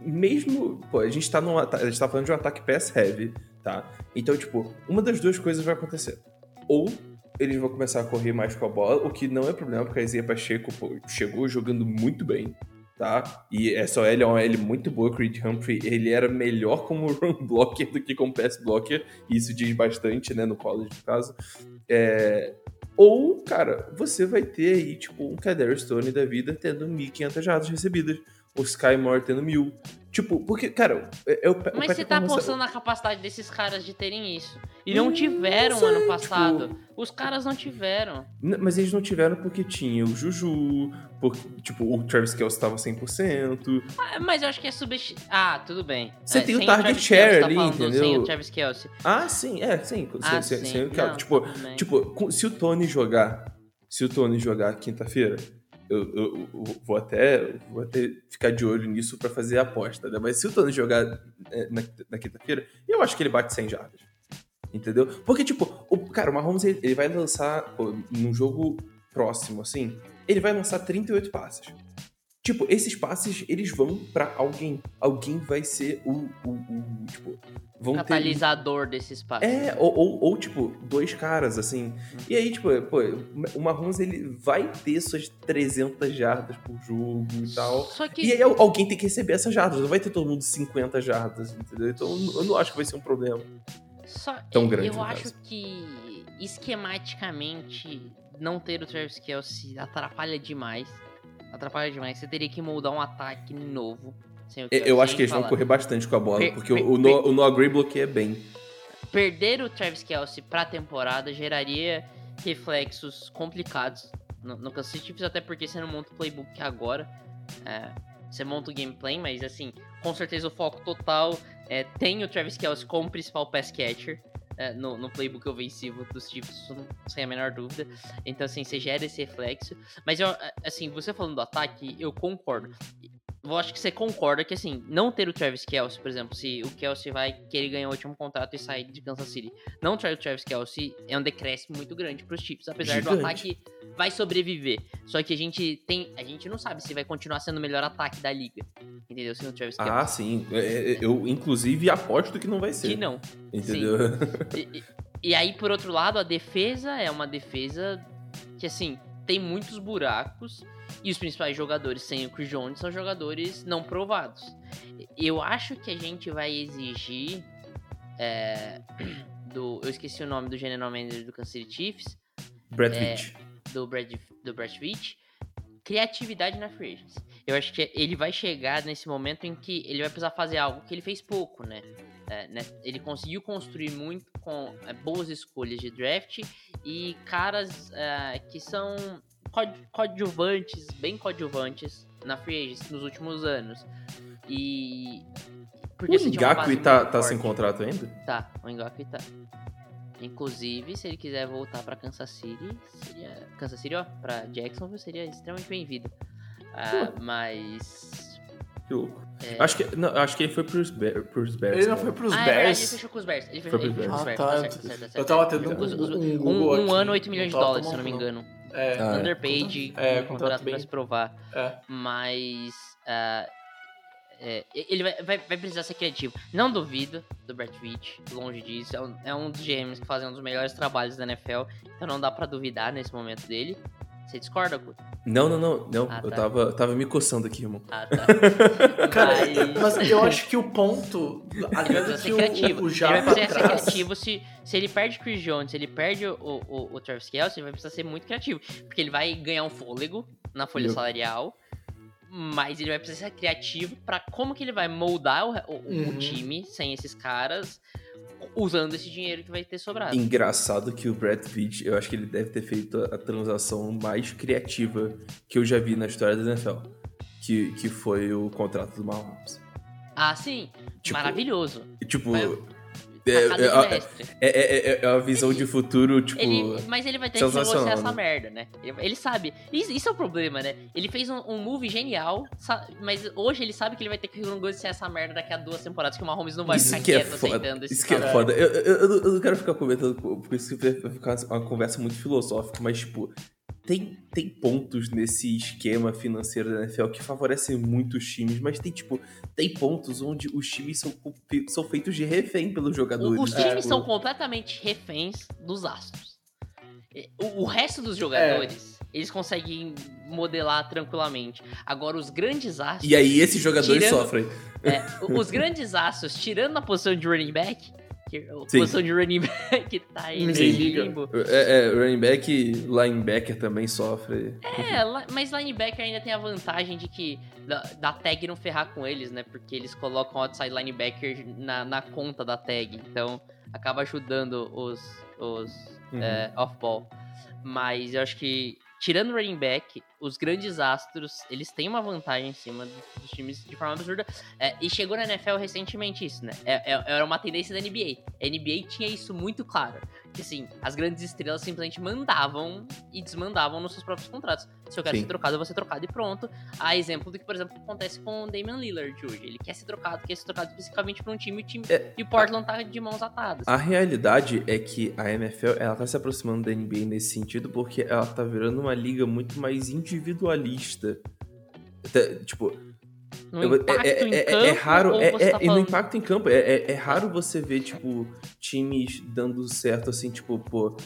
mesmo. Pô, a gente tá num A gente tá falando de um ataque pass heavy, tá? Então, tipo, uma das duas coisas vai acontecer. Ou eles vão começar a correr mais com a bola, o que não é problema, porque a Isaiah Pacheco pô, chegou jogando muito bem, tá? E essa OL é uma OL muito boa, Creed Humphrey, ele era melhor como run blocker do que como pass blocker, e isso diz bastante, né, no college, no caso. É, ou, cara, você vai ter aí, tipo, um Kadarius Stone da vida tendo 1.500 jardas recebidas. O Sky Moore tendo mil. Tipo, porque, cara, é, é o Mas você tá Mahomes- apostando na capacidade desses caras de terem isso. E não Hum, tiveram sei, ano passado. tipo- Os caras não tiveram. Mas eles não tiveram porque tinha o Juju, porque, tipo, o Travis Kelce tava 100%. Ah, Mas eu acho que é subestimado. Ah, tudo bem. Você É, tem o target share Kelce, tá ali, falando, Sem entendeu? o Travis Kelce. Ah, sim, é, sim. Ah, sem- sim. sem Não, tipo, tipo, se o Tony jogar, se o Tony jogar quinta-feira, eu, eu- vou até vou até ficar de olho nisso pra fazer a aposta, né? Mas se o Tony jogar é, na, na quinta-feira, eu acho que ele bate 100 jardas. Entendeu? Porque, tipo, o, cara, o Mahomes, ele, ele vai lançar, pô, num jogo próximo, assim, ele vai lançar 38 passes. Tipo, esses passes, eles vão pra alguém. Alguém vai ser o, o, o tipo, vão ter Catalisador desses passos. é, ou, ou, ou, tipo, dois caras, assim. E aí, tipo, pô, o Mahomes, ele vai ter suas 300 jardas por jogo e tal. Só que. E aí al- alguém tem que receber essas jardas, não vai ter todo mundo 50 jardas, entendeu? Então eu não acho que vai ser um problema. Só, Tão grande, Eu acho caso. que esquematicamente não ter o Travis Kelce atrapalha demais. Atrapalha demais. Você teria que moldar um ataque novo. Sem o Eu, eu acho que eles vão falar. correr bastante com a bola, Per- porque per- o, o, Noah, o Noah Gray bloqueia bem. Perder o Travis Kelce pra temporada geraria reflexos complicados no, no Kansas City Chiefs, até porque você não monta o playbook agora. É, você monta o gameplay, mas assim, com certeza o foco total é tem o Travis Kelce como principal pass catcher. é, no, no playbook ofensivo dos Chiefs, sem a menor dúvida. Então, assim, você gera esse reflexo. Mas, eu, assim, você falando do ataque, eu concordo eu acho que você concorda que, assim, não ter o Travis Kelsey, por exemplo, se o Kelsey vai querer ganhar o último contrato e sair de Kansas City, não ter o Travis Kelsey é um decréscimo muito grande para os Chiefs, apesar Gigante. do ataque vai sobreviver. Só que a gente tem, a gente não sabe se vai continuar sendo o melhor ataque da liga, entendeu? Sem o Travis Kelsey. Ah, sim. É, é, Eu, inclusive, aposto que não vai ser. que não. Entendeu? E, e- e aí, por outro lado, a defesa é uma defesa que, assim, tem muitos buracos. E os principais jogadores sem o Chris Jones são jogadores não provados. Eu acho que a gente vai exigir é, do. Eu esqueci o nome do general manager do Kansas City Chiefs, Brad É. Do Brad, do Brad Pitt, criatividade na free agency. Eu acho que ele vai chegar nesse momento em que ele vai precisar fazer algo que ele fez pouco, né? É, né? Ele conseguiu construir muito com é, boas escolhas de draft e caras é, que são coad- coadjuvantes, bem coadjuvantes na free agency nos últimos anos. E. O Porque base Ngakwe tá, tá sem contrato ainda? Tá, o Ngakwe tá. Inclusive, se ele quiser voltar pra Kansas City, seria. Kansas City, ó, pra Jacksonville seria extremamente bem-vindo. Ah, mas. Que louco. É... Acho, que, não, acho que ele foi pros, Bear, pros Bears. Ele não cara. foi pros ah, é verdade, ele Bears? fechou com os Bears. Ele Foi fechou, pros ele fechou com os Bears. Bears. Ah, tá tá. certo, tá certo, tá Eu tava tendo. Os- os- um, um, um aqui. ano, 8 milhões de dólares, se eu não me engano. É, Ah, é. Underpaid, É, um contrato bem- pra se provar. é. Mas. ah, é, ele vai, vai, vai precisar ser criativo. Não duvido do Brett Veach, longe disso. É um, é um dos GMs que fazem um dos melhores trabalhos da NFL. Então não dá pra duvidar nesse momento dele. Você discorda, Guto? Não, não, não. não. Ah, eu tá. tava, tava me coçando aqui, irmão. Ah, tá. Cara, Mas- mas eu acho que o ponto. Ele Aliás, é ser que o, criativo. o, o ele vai precisar ser traz- criativo se, se ele perde Chris Jones, se ele perde o, o, o Travis Kelce, ele vai precisar ser muito criativo. Porque ele vai ganhar um fôlego na folha Eu- salarial, mas ele vai precisar ser criativo pra como que ele vai moldar o, o- o Uhum. time sem esses caras, usando esse dinheiro que vai ter sobrado. Engraçado que o Brad Pitt, eu acho que ele deve ter feito a, transação mais criativa que eu já vi na história da NFL. Que, que foi o contrato do Mahomes. Ah, sim. Tipo, Maravilhoso. Tipo, é, é, é, é, é- é uma visão de futuro, tipo. Ele, mas ele vai ter que negociar essa né? merda, né? Ele, sabe. Isso, isso é o problema, né? Ele fez um, um move genial, mas hoje ele sabe que ele vai ter que negociar essa merda daqui a duas temporadas, que o Mahomes não vai Isso ficar que é quieto foda. aceitando esse Isso que é foda. Eu, eu, eu não quero ficar comentando, porque isso vai ficar uma conversa muito filosófica, mas, tipo, tem, tem pontos nesse esquema financeiro da NFL que favorecem muito os times, mas tem, tipo, tem pontos onde os times são, são feitos de refém pelos jogadores. Os times Tipo, são completamente reféns dos astros. O, o resto dos jogadores, eles conseguem modelar tranquilamente. Agora, os grandes astros. E aí esses jogadores Tirando- sofrem. É, os grandes astros, tirando a posição de running back, a Sim. posição de running back tá aí nesse liga. limbo. É, é, running back e linebacker também sofre. É, mas linebacker ainda tem a vantagem de que da, da tag não ferrar com eles, né? Porque eles colocam outside linebacker na, na conta da tag. Então acaba ajudando os, os Uhum. é, off-ball. Mas eu acho que, tirando o running back, os grandes astros, eles têm uma vantagem em cima dos, times de forma absurda. É, e chegou na NFL recentemente isso, né? É, é- era uma tendência da NBA. A NBA tinha isso muito claro. Que assim, as grandes estrelas simplesmente mandavam e desmandavam nos seus próprios contratos. Se eu quero Sim. ser trocado, eu vou ser trocado e pronto. A exemplo do que, por exemplo, acontece com o Damian Lillard hoje. Ele quer ser trocado, quer ser trocado especificamente para um time, e o time É, e o Portland tá de mãos atadas. A realidade é que a NFL ela tá se aproximando da NBA nesse sentido porque ela tá virando uma liga muito mais individualista. Tá, Tipo, eu- é, em é- é- campo, é raro, ou é, é- tá e no impacto em campo, é, é- é raro você ver, tipo, times dando certo assim, tipo, pô,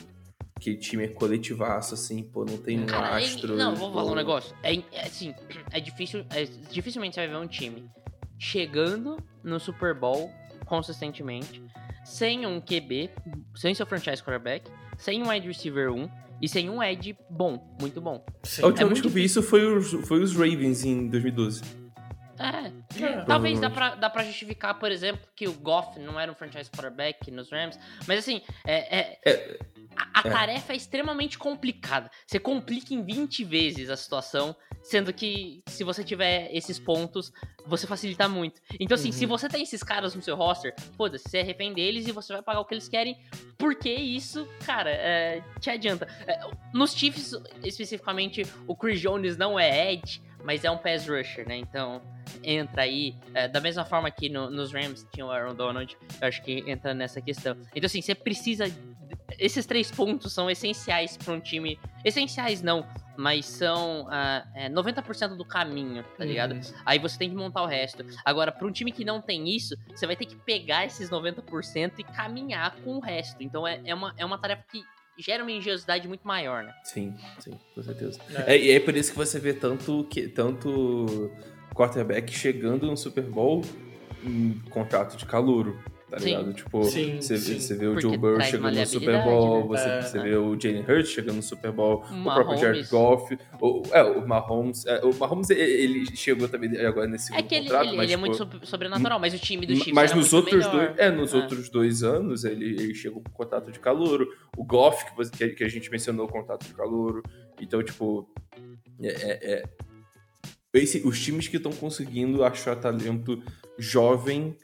que time é coletivaço, assim, pô, não tem um Cara, é- astro. não, vou falar pô. um negócio. É, é assim, é difícil. é- dificilmente você vai ver um time chegando no Super Bowl consistentemente, sem um QB, sem seu franchise quarterback, sem um wide receiver 1 e sem um edge bom, muito bom. Sim. A última É vez que eu vi isso foi os, foi os Ravens em 2012. É, É. Talvez dá pra, dá pra justificar, por exemplo, que o Goff não era um franchise quarterback nos Rams. Mas assim, é, é- a, a é. tarefa é extremamente complicada. Você complica em 20 vezes a situação Sendo que se você tiver esses pontos, você facilita muito. Então, assim, Uhum. se você tem esses caras no seu roster, foda-se, você é refém deles e você vai pagar o que eles querem, porque isso, cara, é, te adianta. É, nos Chiefs, especificamente, o Chris Jones não é Edge, mas é um pass rusher, né? Então, entra aí. é, da mesma forma que no- nos Rams tinha o Aaron Donald, eu acho que entra nessa questão. Então, assim, você precisa. Esses três pontos são essenciais para um time. Essenciais não, mas são ah, é, 90% do caminho, tá ligado? Uhum. Aí você tem que montar o resto. Agora, para um time que não tem isso, você vai ter que pegar esses 90% e caminhar com o resto. Então, é, é, uma, é uma tarefa que gera uma engenhosidade muito maior, né? Sim, sim, com certeza. É. É, e é por isso que você vê tanto, que, tanto quarterback chegando no Super Bowl em contrato de calouro, tá Sim. ligado? Tipo, Sim, você, sim. você vê o Porque Joe Burrow chegando no Super maleabilidade, Bowl, né? você, É, você é. vê o Jalen Hurts chegando no Super Bowl, o próprio Mahomes. Jared Goff, o, é, o Mahomes, é, o Mahomes ele- chegou também agora nesse É segundo que ele, contrato, ele- mas ele é tipo, muito sob- sobrenatural, mas o time do Chiefs mas nos muito outros melhor. dois, é, nos É. outros dois anos ele, ele chegou com contrato de calouro. O Goff que, que a- que a gente mencionou, contrato de calouro. Então, tipo, é, é- é- esse- os times que estão conseguindo achar talento jovem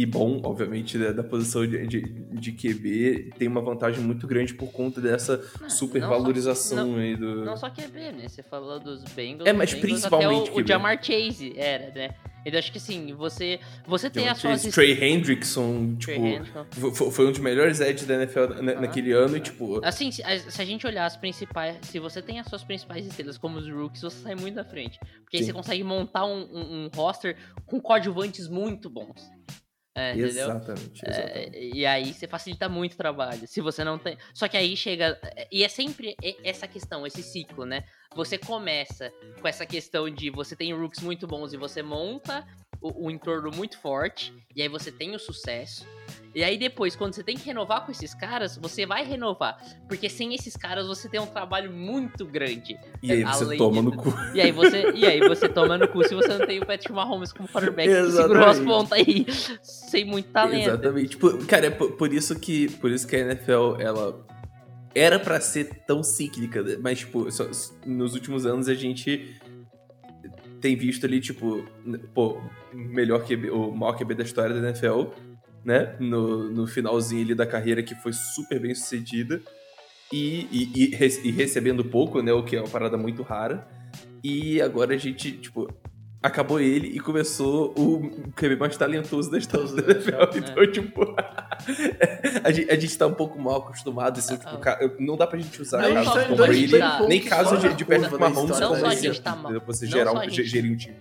e bom, obviamente, da, da posição de, de, de QB, tem uma vantagem muito grande por conta dessa Não, supervalorização aí do. Não só QB, né? Você falou dos Bengals. É, mas Bengals principalmente até o, o QB. Jamar Chase era, né? Então acho que assim, você, você tem as suas... Trey Hendrickson, tipo, Trey Hendrickson. foi, um dos melhores edges da NFL na- Ah, naquele ano e, tipo, Assim, se a, se a gente olhar as principais. Se você tem as suas principais estrelas, como os rookies, você sai muito à frente. Porque aí Sim. você consegue montar um, um- um roster com coadjuvantes muito bons. É, entendeu? Exatamente, exatamente. É, e aí você facilita muito o trabalho. Se você não tem. Só que aí chega. E é sempre essa questão, esse ciclo, né? Você começa com essa questão de você tem rooks muito bons e você monta o, o entorno muito forte. E aí você tem o sucesso. E aí depois, quando você tem que renovar com esses caras, você vai renovar. Porque sem esses caras você tem um trabalho muito grande. E aí você além toma de- no cu. E aí você, e aí você toma no cu se você não tem o Patrick Mahomes como quarterback que segurou as pontas aí sem muito talento. Exatamente. Tipo, cara, é por, isso que por isso que a NFL ela era pra ser tão cíclica, né? mas tipo, só- nos últimos anos a gente tem visto ali tipo, pô, melhor QB, o maior QB da história da NFL, né? No, no finalzinho ali da carreira que foi super bem sucedida e, e, e, e recebendo pouco, né? O que é uma parada muito rara. E agora a gente, tipo, acabou ele e começou o QB mais talentoso da história da NFL. né? Então, tipo, a, gente, a gente tá um pouco mal acostumado. Assim, tipo, não dá pra gente usar Não caso de Tom Brady, nem caso de, de Patrick Mahomes. Não como só a exemplo, gente tá mal-? Você gerar, um- gerir um time.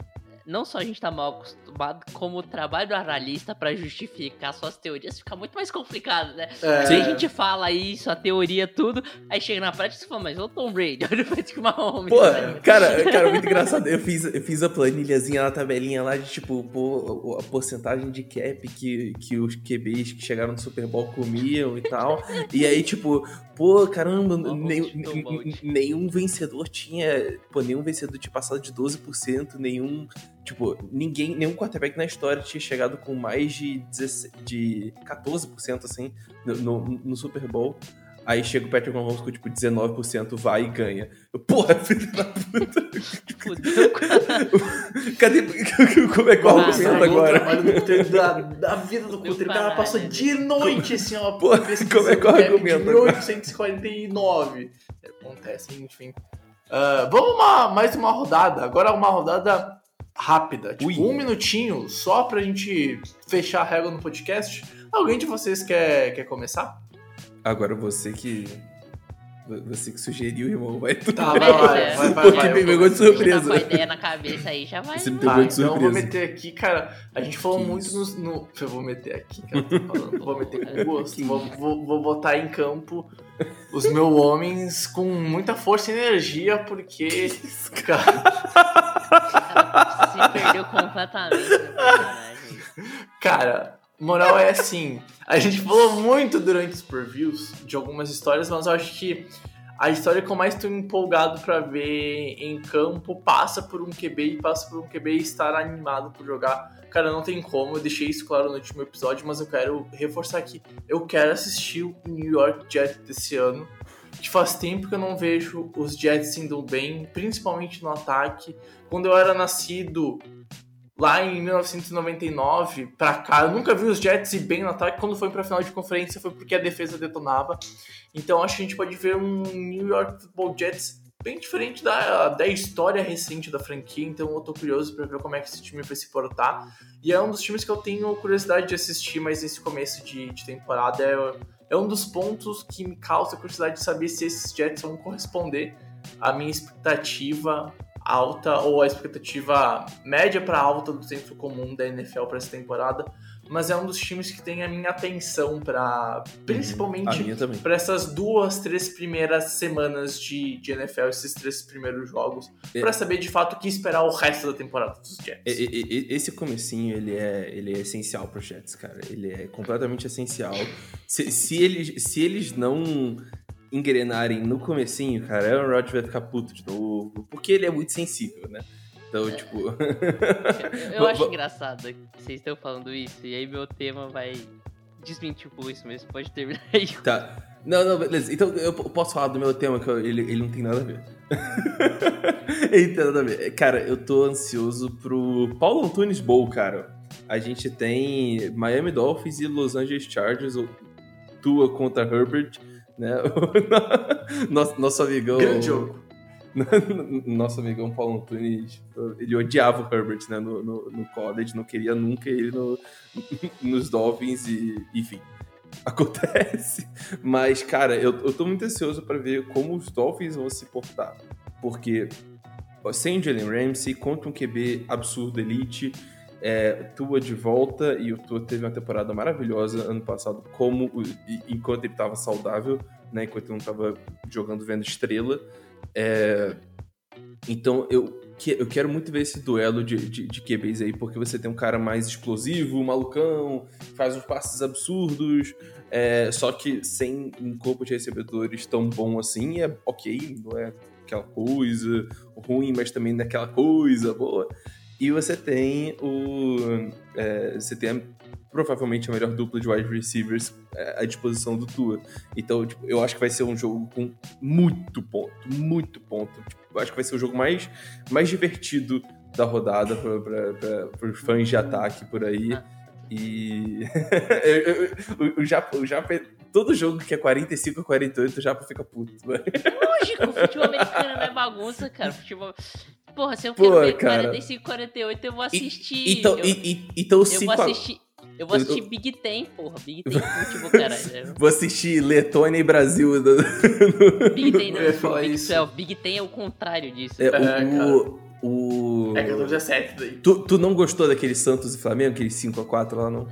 Não só a gente tá mal acostumado, como o trabalho do analista pra justificar suas teorias fica muito mais complicado, né? É, Se a gente fala isso, a teoria, tudo, aí chega na prática e você fala, mas o Tom Brady, olha o Patrick Mahomes. Pô, cara, cara, muito engraçado. Eu fiz, eu fiz a planilhazinha na tabelinha lá de tipo, pô, a porcentagem de cap que, que os QBs que chegaram no Super Bowl comiam e tal. E aí, tipo, pô, caramba, balde. nenhum vencedor tinha. Pô, nenhum vencedor tinha passado de 12%, nenhum. Tipo, ninguém, nenhum quarterback na história tinha chegado com mais de, 16, de 14%, assim, no, no, no Super Bowl. Aí chega o Patrick Mahomes com, tipo, 19%, vai e ganha. Porra, filho da puta. Fudeu. Cadê? Como é que eu argumento não, agora? trabalho da, da vida do Cutter. O cara passou né? de noite, assim, ó, pesquisando como é que eu cap argumento de agora? 1849. Acontece, enfim. Ah, vamos uma, mais uma rodada. Agora uma rodada rápida. Tipo, Ui. um minutinho, só pra gente fechar a régua no podcast. Alguém de vocês quer, quer começar? Agora você que. Você que sugeriu, irmão, vai tu. Tá, vai, Mas, vai, é. vai, vai, Pô, vai, que eu me pegou de surpresa. Tá com a ideia na cabeça aí, já vai. Você me vai. pegou Tá, de então eu vou surpresa. meter aqui, cara. A gente falou muito no, no- Eu vou meter aqui, cara. Tô falando. vou meter com gosto. Vou, vou, vou botar em campo os meus homens com muita força e energia, porque. Cara, Se perdeu completamente. né, cara, moral é assim. A gente falou muito durante os previews de algumas histórias, mas eu acho que a história que eu mais estou empolgado pra ver em campo passa por um QB e passa por um QB estar animado por jogar. Cara, não tem como, eu deixei isso claro no último episódio, mas eu quero reforçar aqui. Eu quero assistir o New York Jets desse ano. que faz tempo que eu não vejo os Jets indo bem, principalmente no ataque. Quando eu era nascido lá em 1999 pra cá, eu nunca vi os Jets ir bem no ataque. Quando foi pra final de conferência foi porque a defesa detonava. Então acho que a gente pode ver um New York Football Jets bem diferente da, da história recente da franquia, então eu tô curioso para ver como é que esse time vai se portar. E é um dos times que eu tenho curiosidade de assistir, mas nesse começo de, de temporada é, é um dos pontos que me causa curiosidade de saber se esses Jets vão corresponder à minha expectativa alta ou a expectativa média para alta do centro comum da NFL para essa temporada mas é um dos times que tem a minha atenção para principalmente Uhum. para essas duas, três primeiras semanas de, de NFL, esses três primeiros jogos, É. para saber de fato o que esperar o resto da temporada dos Jets. Esse comecinho, ele é, ele é essencial pro Jets, cara. Ele é completamente essencial. Se, se, eles, se eles não engrenarem no comecinho, cara, Aaron Rodgers vai ficar puto de novo, porque ele é muito sensível, né? Então, tipo... Eu, acho engraçado que vocês estão falando isso, e aí meu tema vai desmentir um pouco isso mesmo. Pode terminar aí. Tá. Não, não, beleza. Então eu posso falar do meu tema, que eu- ele, ele não tem nada a ver. ele tem nada a ver. Cara, eu tô ansioso pro Paulo Antunes Bowl, cara. A gente tem Miami Dolphins e Los Angeles Chargers, o Tua contra Herbert, né? nosso, nosso amigão. Grande jogo. Nosso amigão Paulo Antunes, ele odiava o Herbert, né, no, no, no college, não queria nunca ele no, nos Dolphins e, enfim, acontece. Mas, cara, eu, eu tô muito ansioso pra ver como os Dolphins vão se portar, porque sem o Jalen Ramsey, contra um QB absurdo elite, é, Tua de volta, e o Tua teve uma temporada maravilhosa ano passado, como enquanto ele tava saudável, né, enquanto ele não tava jogando vendo estrela, é, então eu, que- eu quero muito ver esse duelo de, de, de QBs aí, porque você tem um cara mais explosivo, malucão, faz uns passes absurdos, é, só que sem um corpo de recebedores tão bom assim, é ok, não é aquela coisa ruim, mas também daquela coisa boa. E você tem o. é, você tem a- provavelmente a melhor dupla de wide receivers é, à disposição do Tua. Então, tipo, eu acho que vai ser um jogo com muito ponto, muito ponto. Tipo, eu acho que vai ser o jogo mais, mais divertido da rodada para os fãs de ataque por aí. Ah. E eu- o, o Japa, o Japa, todo jogo que é 45 a 48, o Japa fica puto. né? Lógico, futebol americano não é bagunça, cara. Futebol. Porra, se eu Pô, quero ver cara. 45, 48, eu vou assistir. Então, eu, e, e- então eu cinco vou a- assistir. Eu vou assistir Big Ten, porra. Big Ten futebol, caralho. Vou assistir Letônia e Brasil. Big Ten não Eu ia é falar Big isso. 12. Big Ten é o contrário disso. É, É, o, o, É 14 a 7 daí. tu, tu não gostou daquele Santos e Flamengo, aquele 5x4 lá, não?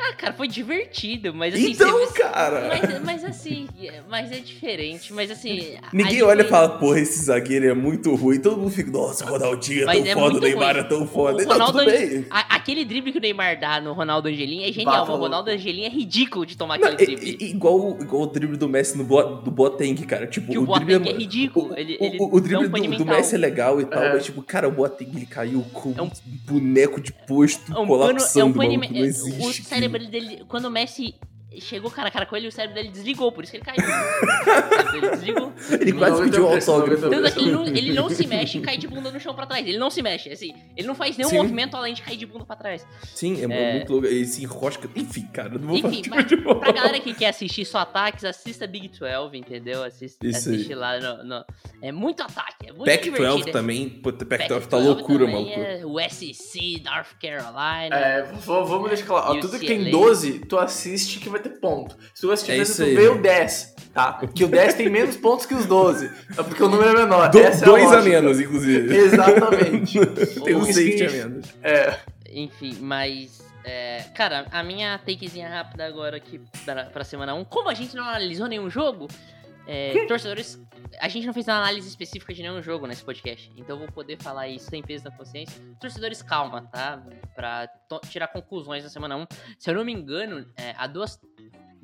Ah, cara, foi divertido, mas assim. Então, você- cara! Mas, mas assim, é- mas é diferente. Mas assim. Ninguém gente olha e fala, porra, esse zagueiro é muito ruim. Todo mundo fica, nossa, o Ronaldinho é Mas tão é foda, o Neymar ruim. é tão foda. O Não, Ronaldo tudo bem. A- aquele drible que o Neymar dá no Ronaldo Angelim é genial, mas o. Ronaldo Angelim é ridículo de tomar Não, aquele drible. i- igual, igual o drible do Messi no Bo, do Boateng, cara. Tipo, Que o o drible Boateng é ridículo, O, ele- o- ele o, drible do, do. Messi é legal e tal, É. mas tipo, cara, o Boateng ele caiu com É um- um boneco de posto É um pano, é colapsando, um pano maluco, não existe. Dele, quando o Messi chegou cara a cara com ele, o cérebro dele desligou, por isso que ele caiu. o dele desligou. Ele quase Não, pediu um não, autógrafo. Tanto é que ele não, ele não se mexe e cai de bunda no chão pra trás. Ele não se mexe, assim. Ele não faz nenhum Sim. movimento além de cair de bunda pra trás. Sim, é, É. muito louco. Ele se enrosca. Enfim, cara, não vou Enfim, falar mas de futebol. pra galera que quer assistir só ataques, assista Big 12, entendeu? Assiste, Isso aí. assiste lá no, no- É muito ataque, é muito Pac-12 divertido. também. Puta, Pac-12 tá Pac-12 loucura, também maluco. É o SEC, North Carolina. É, vamos deixar claro. Tudo que tem UCLA. 12, tu assiste que vai ter ponto. Se tu assistir É 12, isso aí. vê o 10, tá? Porque o 10 tem menos pontos que os 12. É porque o número é menor. Do- Essa é dois a lógica. menos, inclusive. Exatamente. Tem um safety a menos. É, Enfim, mas. é, cara, a minha takezinha rápida agora aqui pra, pra semana 1. Como a gente não analisou nenhum jogo, é, torcedores. A gente não fez uma análise específica de nenhum jogo nesse podcast. Então eu vou poder falar isso sem peso na consciência. Torcedores, calma, tá? Pra tirar conclusões na semana 1. Se eu não me engano, é, há duas.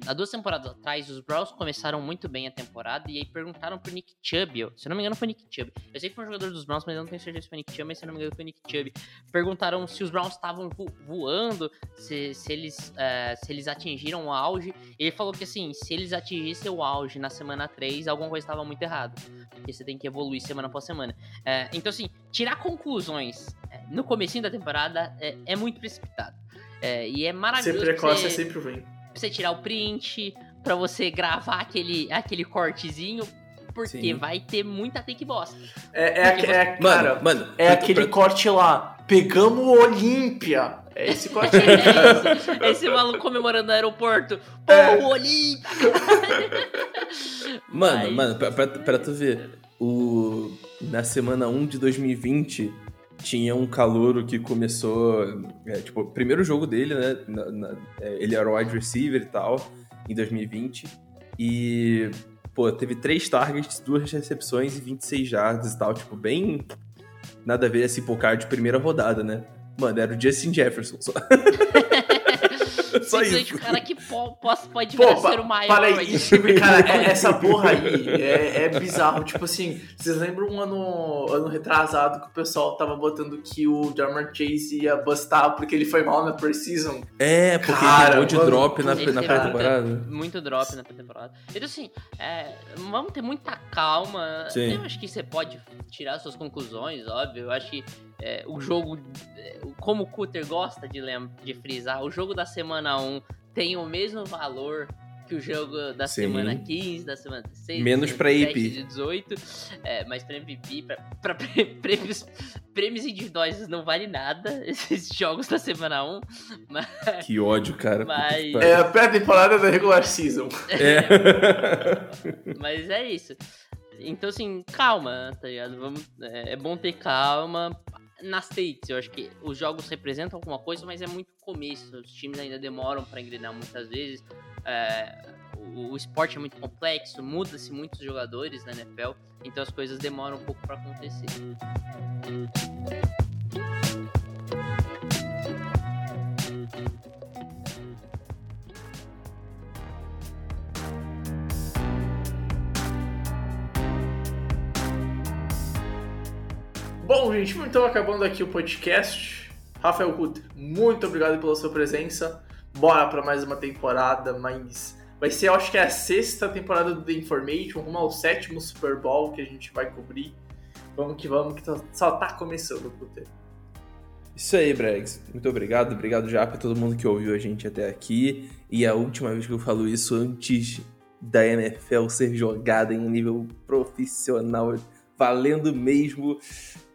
Há duas temporadas atrás, os Browns começaram muito bem a temporada e aí perguntaram pro Nick Chubb, se eu não me engano foi Nick Chubb. Eu sei que foi um jogador dos Browns, mas eu não tenho certeza se foi Nick Chubb, mas se eu não me engano foi Nick Chubb. Perguntaram se os Browns estavam voando, se, se, eles, uh, se eles atingiram o auge. E ele falou que assim, se eles atingissem o auge na semana 3, alguma coisa estava muito errada. Porque você tem que evoluir semana após semana. Uh, então assim, tirar conclusões uh, no comecinho da temporada é, é muito precipitado. e é maravilhoso. Ser precoce você... é sempre ruim você tirar o print, para você gravar aquele, aquele cortezinho, porque Sim. vai ter muita take bosta. É, é, você... é cara, mano, mano, é aquele pra... corte lá, pegamos o Olímpia. É esse corte aí. é esse, esse maluco comemorando no aeroporto. Pô, é. o Olímpia! mano, Mas... mano, pra, pra, pra, tu ver, o... na semana 1 de 2020 tinha um calouro que começou. É, tipo, primeiro jogo dele, né? Na, na, é, ele era wide receiver e tal, em 2020. E, pô, teve três targets, duas recepções e 26 jardas e tal. Tipo, bem. Nada a ver esse pocar de primeira rodada, né? Mano, era o Justin Jefferson só. Só isso. o cara que pode, pode Pô, ser o maior. Para aí, cara, é, essa porra aí é, é, bizarro. Tipo assim, vocês lembram um ano, ano retrasado que o pessoal tava botando que o Jamar Chase ia bustar porque ele foi mal na Precision? É, porque cara, ele de drop na, na pré-temporada. Muito drop na pré-temporada. Então assim, é, vamos ter muita calma. Sim. Eu acho que você pode tirar suas conclusões, óbvio. Eu acho que é, o jogo, é, como o Cutter gosta de, de frisar, o jogo da semana 1 tem o mesmo valor que o jogo da Sim. semana 15, da semana 16, menos para IP, 18, é, mas para MVP, para prêmios, prêmios individuais não vale nada esses jogos da semana 1. Mas, que ódio, cara. Mas... É a pré-temporada da regular season. É. mas é isso. Então, assim, calma, tá ligado? Vamos, é, é bom ter calma nas takes, eu acho que os jogos representam alguma coisa, mas é muito começo. Os times ainda demoram para engrenar muitas vezes. É, o, o, esporte é muito complexo, muda-se muitos jogadores na NFL, então as coisas demoram um pouco para acontecer. Bom, gente, então acabando aqui o podcast. Rafael Kutter, muito obrigado pela sua presença. Bora para mais uma temporada, mas vai ser, eu acho que é a sexta temporada do The Information, rumo ao sétimo Super Bowl que a gente vai cobrir. Vamos que vamos, que tá, só tá começando, Kutter. Isso aí, Bregs. Muito obrigado. Obrigado já para todo mundo que ouviu a gente até aqui. E a última vez que eu falo isso antes da NFL ser jogada em nível profissional, valendo mesmo.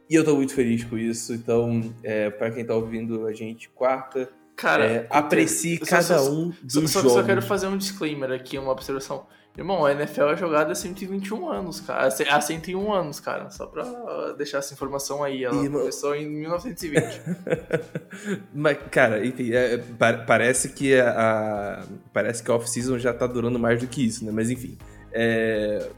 E eu tô muito feliz com isso. Então, é, para quem tá ouvindo a gente quarta, Cara, é, aprecie cada só, um dos só, jogos. Só quero fazer um disclaimer aqui, uma observação. Irmão, a NFL é jogada há 121 anos, cara. Há 101 anos, cara. Só pra deixar essa informação aí. Ela começou em 1920. Mas, cara, enfim, é, parece que a, a, Parece que a off-season já tá durando mais do que isso, né? Mas enfim. É,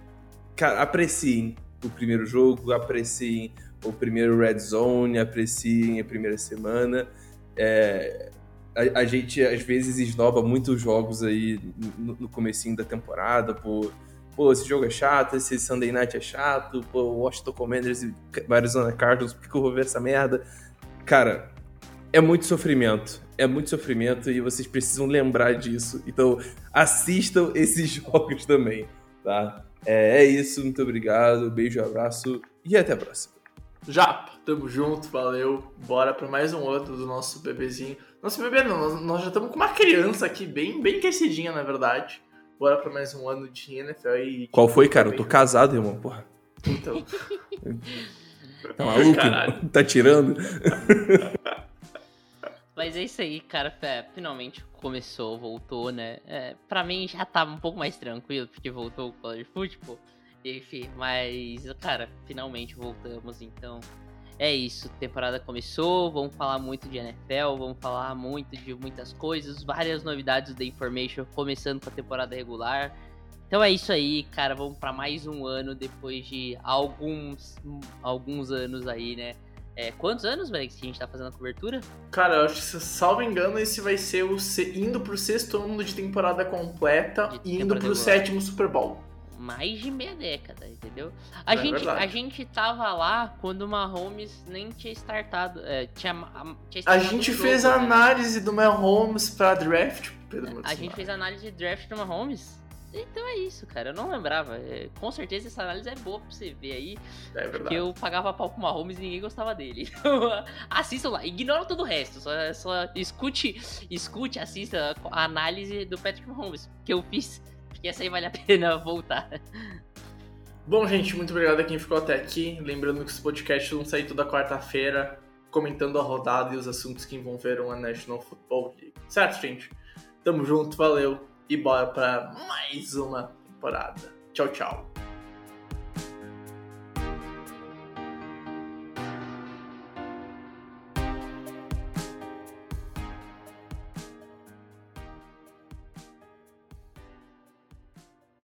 cara, apreciem o primeiro jogo, apreciem o primeiro Red Zone, apreciem a primeira semana. É, a, a, gente às vezes esnoba muitos jogos aí no, no comecinho da temporada por pô, esse jogo é chato, esse Sunday Night é chato, pô, Washington Commanders e Arizona Cardinals, por que eu vou ver essa merda? Cara, é muito sofrimento, é muito sofrimento e vocês precisam lembrar disso. Então, assistam esses jogos também, tá? É, é isso, muito obrigado, beijo, abraço e até a próxima. Japa, tamo junto, valeu. Bora pra mais um outro do nosso bebezinho. Nosso bebê não, nós já estamos com uma criança aqui, bem, bem crescidinha, na verdade. Bora pra mais um ano de NFL e. Qual foi, cara? Eu tô casado, irmão, porra. Então. tá maluco? Caralho. Tá tirando? Mas é isso aí, cara. É, finalmente começou, voltou, né? É, pra mim já tava um pouco mais tranquilo, porque voltou o college football. Enfim, mas, cara, finalmente voltamos, então é isso. Temporada começou, vamos falar muito de NFL, vamos falar muito de muitas coisas, várias novidades da Information começando com a temporada regular. Então é isso aí, cara, vamos para mais um ano depois de alguns alguns anos aí, né? É, quantos anos, Brex, que a gente tá fazendo a cobertura? Cara, eu acho que, se salvo engano, esse vai ser o se- indo pro sexto ano de temporada completa e indo pro regular. sétimo Super Bowl. Mais de meia década, entendeu? A, É gente, verdade. a gente tava lá quando o Mahomes nem tinha startado. é, tinha, a- tinha A startado gente o fez jogo, a né? análise do Mahomes pra draft, Pedro A gente fez a análise de draft do Mahomes. Então é isso, cara. Eu não lembrava. É, com certeza essa análise é boa pra você ver aí. É Porque verdade. eu pagava pau pro Mahomes e ninguém gostava dele. Então, assistam lá. Ignora todo o resto. Só, só escute, escute, assista a análise do Patrick Mahomes. Que eu fiz. Porque essa aí vale a pena voltar. Bom, gente, muito obrigado a quem ficou até aqui. Lembrando que os podcasts vão sair toda quarta-feira, comentando a rodada e os assuntos que envolveram a National Football League. Certo, gente? Tamo junto, valeu e bora pra mais uma temporada. Tchau, tchau.